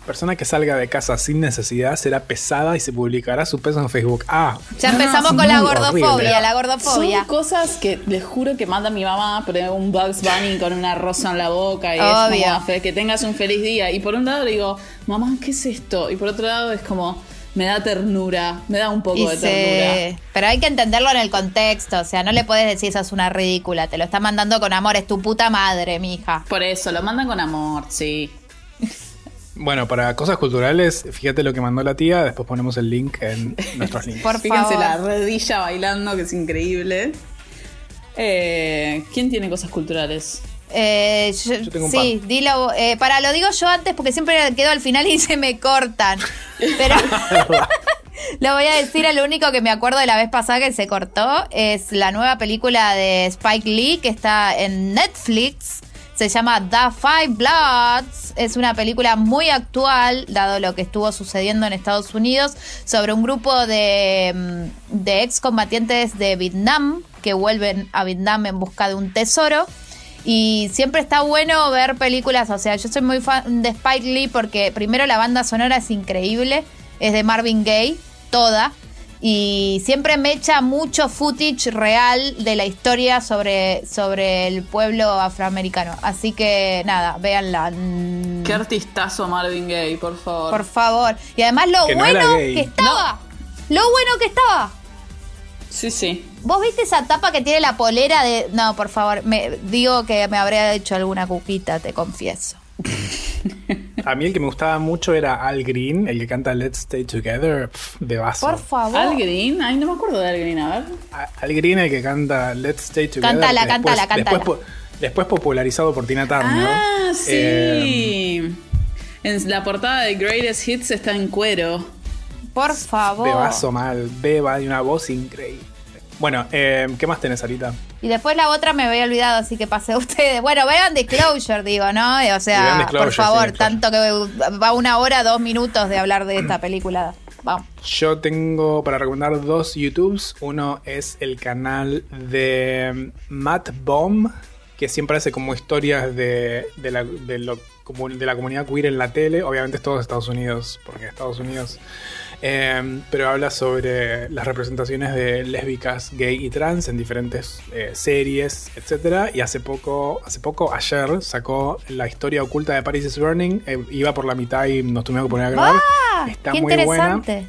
persona que salga de casa sin necesidad será pesada y se publicará su peso en Facebook. Ah, Ya No, empezamos es con la gordofobia, horrible. la gordofobia. Son cosas que les juro que manda mi mamá, pero un Bugs Bunny con una rosa en la boca y Obvio. es como "Fe, que tengas un feliz día. Y por un lado digo, mamá, ¿qué es esto? Y por otro lado es como, me da ternura, me da un poco Y de ternura. Pero hay que entenderlo en el contexto, o sea, no le puedes decir eso es una ridícula, te lo está mandando con amor, es tu puta madre, mija. Por eso, lo mandan con amor, sí. bueno, para cosas culturales, fíjate lo que mandó la tía, después ponemos el link en nuestros links. Por Fíjense favor. la redilla bailando, que es increíble. Eh, ¿Quién tiene cosas culturales? Eh, yo- Yo tengo un sí, dilo. eh, para, lo digo yo antes porque siempre quedo al final y se me cortan. Pero lo voy a decir, lo único que me acuerdo de la vez pasada que se cortó es la nueva película de Spike Lee que está en Netflix. Se llama The Five Bloods. Es una película muy actual, dado lo que estuvo sucediendo en Estados Unidos, sobre un grupo de, mm, de excombatientes de Vietnam que vuelven a Vietnam en busca de un tesoro. Y siempre está bueno ver películas, o sea, yo soy muy fan de Spike Lee porque primero la banda sonora es increíble, es de Marvin Gaye, toda, y siempre me echa mucho footage real de la historia sobre, sobre el pueblo afroamericano. Así que nada, véanla. Qué artistazo Marvin Gaye, por favor. Por favor. Y además lo Que bueno que estaba. Lo bueno que estaba. Sí, sí. ¿Vos viste esa tapa que tiene la polera de.? No, por favor, me digo que me habría hecho alguna cuquita, te confieso. A mí el que me gustaba mucho era Al Green, el que canta Let's Stay Together, pf, de vaso. Por favor. Al Green, ay, no me acuerdo de Al Green, a ver. Al Green, el que canta Let's Stay Together. Cántala, cántala, después, cántala. Después popularizado por Tina Turner. Ah, sí. Eh, en la portada de Greatest Hits está en cuero. Por favor. de vaso mal, beba y una voz increíble. Bueno, eh, ¿qué más tenés, Arita? Y después la otra me había olvidado, así que pasé a ustedes. Bueno, vean Disclosure, digo, ¿no? O sea, por favor, sí, tanto que va una hora, dos minutos de hablar de esta película. Vamos. Yo tengo para recomendar dos YouTubes. Uno es el canal de Matt Bomb, que siempre hace como historias de, de la- de lo comu- de la comunidad queer en la tele. Obviamente es todo de Estados Unidos, porque Estados Unidos. Eh, pero habla sobre las representaciones de lésbicas, gay y trans en diferentes eh, series, etcétera. Y hace poco, hace poco, ayer, sacó la historia oculta de Paris is Burning. Eh, iba por la mitad y nos tuvimos que poner a grabar. Ah, Está qué muy buena. interesante.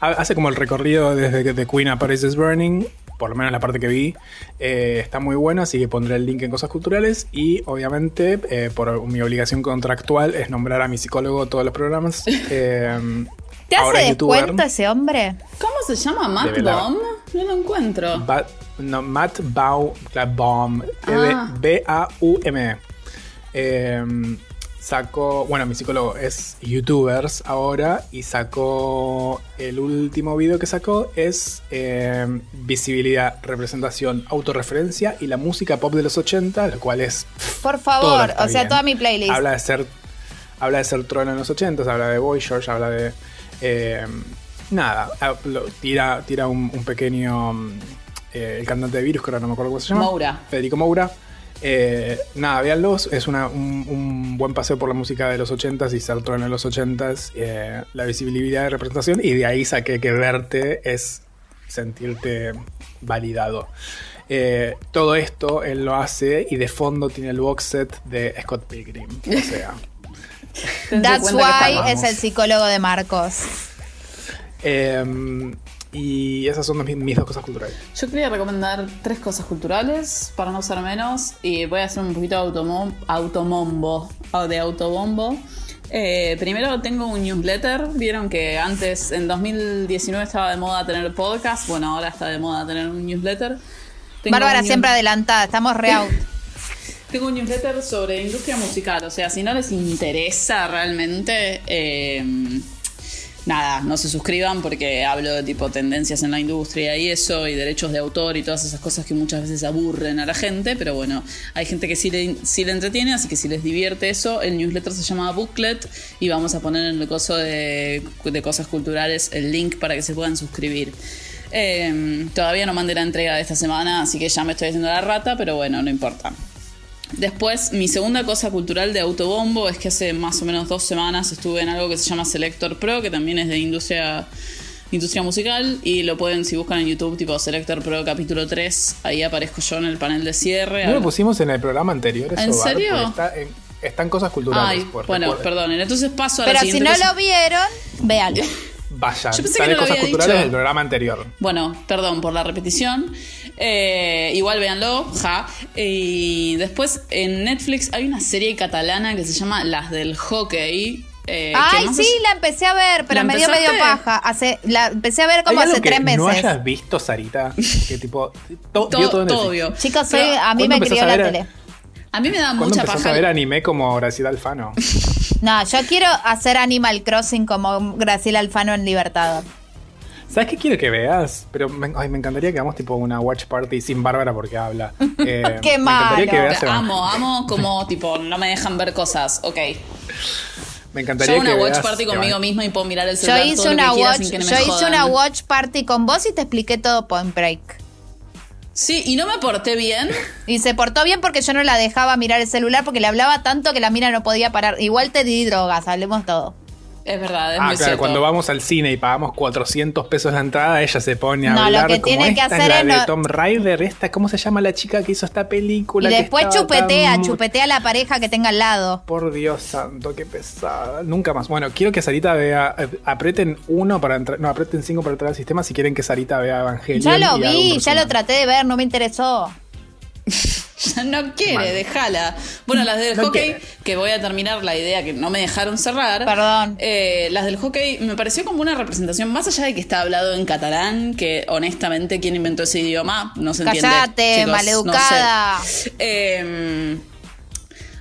Hace como el recorrido desde The Queen a Paris is Burning, por lo menos la parte que vi. Eh, está muy bueno, así que pondré el link en cosas culturales. Y obviamente, eh, por mi obligación contractual, es nombrar a mi psicólogo todos los programas. Eh, ¿Te hace descuento ese hombre? ¿Cómo se llama? ¿Matt. Bomb? No lo encuentro. Ba- no, Matt la Baum, Ah. B-A-U-M. Eh, sacó, bueno, mi psicólogo es youtubers ahora y sacó el último video que sacó es eh, visibilidad, representación, autorreferencia y la música pop de los 80, lo cual es Por favor, o sea, bien. toda mi playlist. Habla de ser. Habla de ser trono en los 80, habla de Boy George, habla de. Eh, nada, ah, tira, tira un, un pequeño. mm, eh, el cantante de Virus, que ahora no me acuerdo cómo se llama. Moura. Federico Moura. Eh, nada, véanlos, es una- un, un buen paseo por la música de los 80s y ser trono en los 80s, eh, la visibilidad de representación, y de ahí saqué que verte es sentirte validado. Eh, todo esto él lo hace y de fondo tiene el box set de Scott Pilgrim. O sea, That's why es el psicólogo de Marcos. em, y esas son mis, mis dos cosas culturales. Yo quería recomendar tres cosas culturales para no ser menos y voy a hacer un poquito de automom- automombo, o de autobombo. Eh, primero tengo un newsletter, vieron que antes en 2019 estaba de moda tener podcast, bueno ahora está de moda tener un newsletter. Tengo Bárbara un siempre adelantada, estamos re out. Tengo un newsletter sobre industria musical, o sea, si no les interesa realmente, eh, nada, no se suscriban porque hablo de tipo tendencias en la industria y eso, y derechos de autor y todas esas cosas que muchas veces aburren a la gente, pero bueno, hay gente que sí le, sí le entretiene, así que si les divierte eso, el newsletter se llama Booklet y vamos a poner en el coso de, de cosas culturales el link para que se puedan suscribir. Eh, todavía no mandé la entrega de esta semana, así que ya me estoy haciendo la rata, pero bueno, no importa. Después, mi segunda cosa cultural de autobombo es que hace más o menos dos semanas estuve en algo que se llama Selector Pro, que también es de industria, industria musical, y lo pueden, si buscan en YouTube, tipo Selector Pro capítulo 3, ahí aparezco yo en el panel de cierre. ¿No lo pusimos en el programa anterior? eso, ¿En serio? Porque Está en, están cosas culturales. Ay, por- bueno, recuerden. perdonen. Entonces paso a la Pero si siguiente no cosa. lo vieron, véanlo. Vayan, Yo pensé sale que no lo cosas había culturales dicho. del programa anterior. Bueno, perdón por la repetición. Eh, igual véanlo, ja. Y después en Netflix hay una serie catalana que se llama Las del Hockey. eh, Ay, sí, la empecé a ver, pero ¿La me dio medio paja. Hace, la empecé a ver como ¿Hay algo hace tres meses. no hayas visto, Sarita? Que tipo. to- todo, vio todo en todo Netflix. vio. Chicos, soy, Pero a mí ¿cuándo me crió a la tele. a mí me da ¿Cuándo mucha paja. a ver anime como Graciela Alfano? No, yo quiero hacer Animal Crossing como Graciela Alfano en Libertador. ¿Sabes qué quiero que veas? Pero me, ay, me encantaría que hagamos tipo una watch party sin Bárbara porque habla. Eh, Qué que malo. veas amo, amo como tipo no me dejan ver cosas. Ok. Me Yo encantaría hago una que watch veas- party conmigo misma y puedo mirar el Yo celular todo hice lo una que quiera watch, sin que me yo hice jodan. una watch party con vos y te expliqué todo Point Break. Sí, y no me porté bien. Y se portó bien porque yo no la dejaba mirar el celular porque le hablaba tanto que la mina no podía parar. Igual te di drogas, hablemos todo. Es verdad, es Ah, muy claro, cierto. cuando vamos al cine y pagamos 400 pesos la entrada, ella se pone a No, lo hablar que como tiene que hacer es la es de no- Tom Rider, esta, ¿cómo se llama la chica que hizo esta película? Y que después chupetea, tan- chupetea a la pareja que tenga al lado. Por Dios santo, qué pesada. Nunca más. Bueno, quiero que Sarita vea. eh, aprieten uno para entrar. No, aprieten cinco para entrar al sistema si quieren que Sarita vea Evangelion. Ya lo vi, ya lo traté de ver, no me interesó. Ya no quiere, Mal. déjala. Bueno, las del No hockey, quiere. que voy a terminar la idea que no me dejaron cerrar. Perdón. Eh, las del hockey me pareció como una representación, más allá de que está hablado en catalán, que honestamente, ¿quién inventó ese idioma? No se entiende. Cállate, chicos, maleducada. no sé. Eh,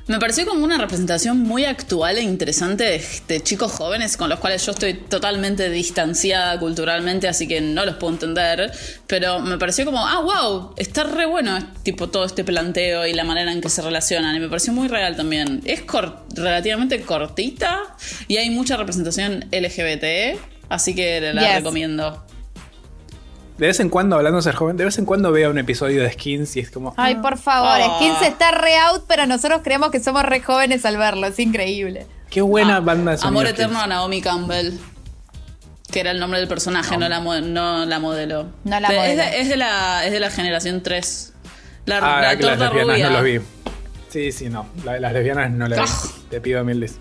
me pareció como una representación muy actual e interesante de, de chicos jóvenes con los cuales yo estoy totalmente distanciada culturalmente, así que no los puedo entender. Pero me pareció como, ah, wow, está re bueno tipo todo este planteo y la manera en que se relacionan. Y me pareció muy real también. Es cor- relativamente cortita y hay mucha representación LGBT, así que la Yes. recomiendo. De vez en cuando, hablando de ser joven, de vez en cuando veo un episodio de Skins y es como. Ay, por favor, Ah. Skins está re out, pero nosotros creemos que somos re jóvenes al verlo. Es increíble. Qué buena Ah, banda de Amor Skins. Eterno a Naomi Campbell. Que era el nombre del personaje, no, la, mo- no la modelo. No la es, modelo. de, es de la, es de la generación 3. La, Ah, la que las torta rubia. no los vi. Sí, sí, no. La- las lesbianas no las vi. Ah. Te pido mil veces.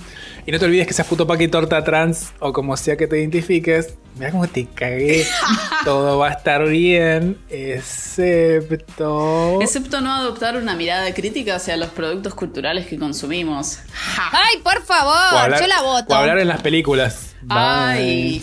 Y no te olvides que seas puto paqui torta trans o como sea que te identifiques. Mira cómo te cagué. Todo va a estar bien. Excepto. Excepto no adoptar una mirada crítica hacia los productos culturales que consumimos. Ja. Ay, por favor, hablar, yo la voto. o hablar en las películas. Ay, Bye.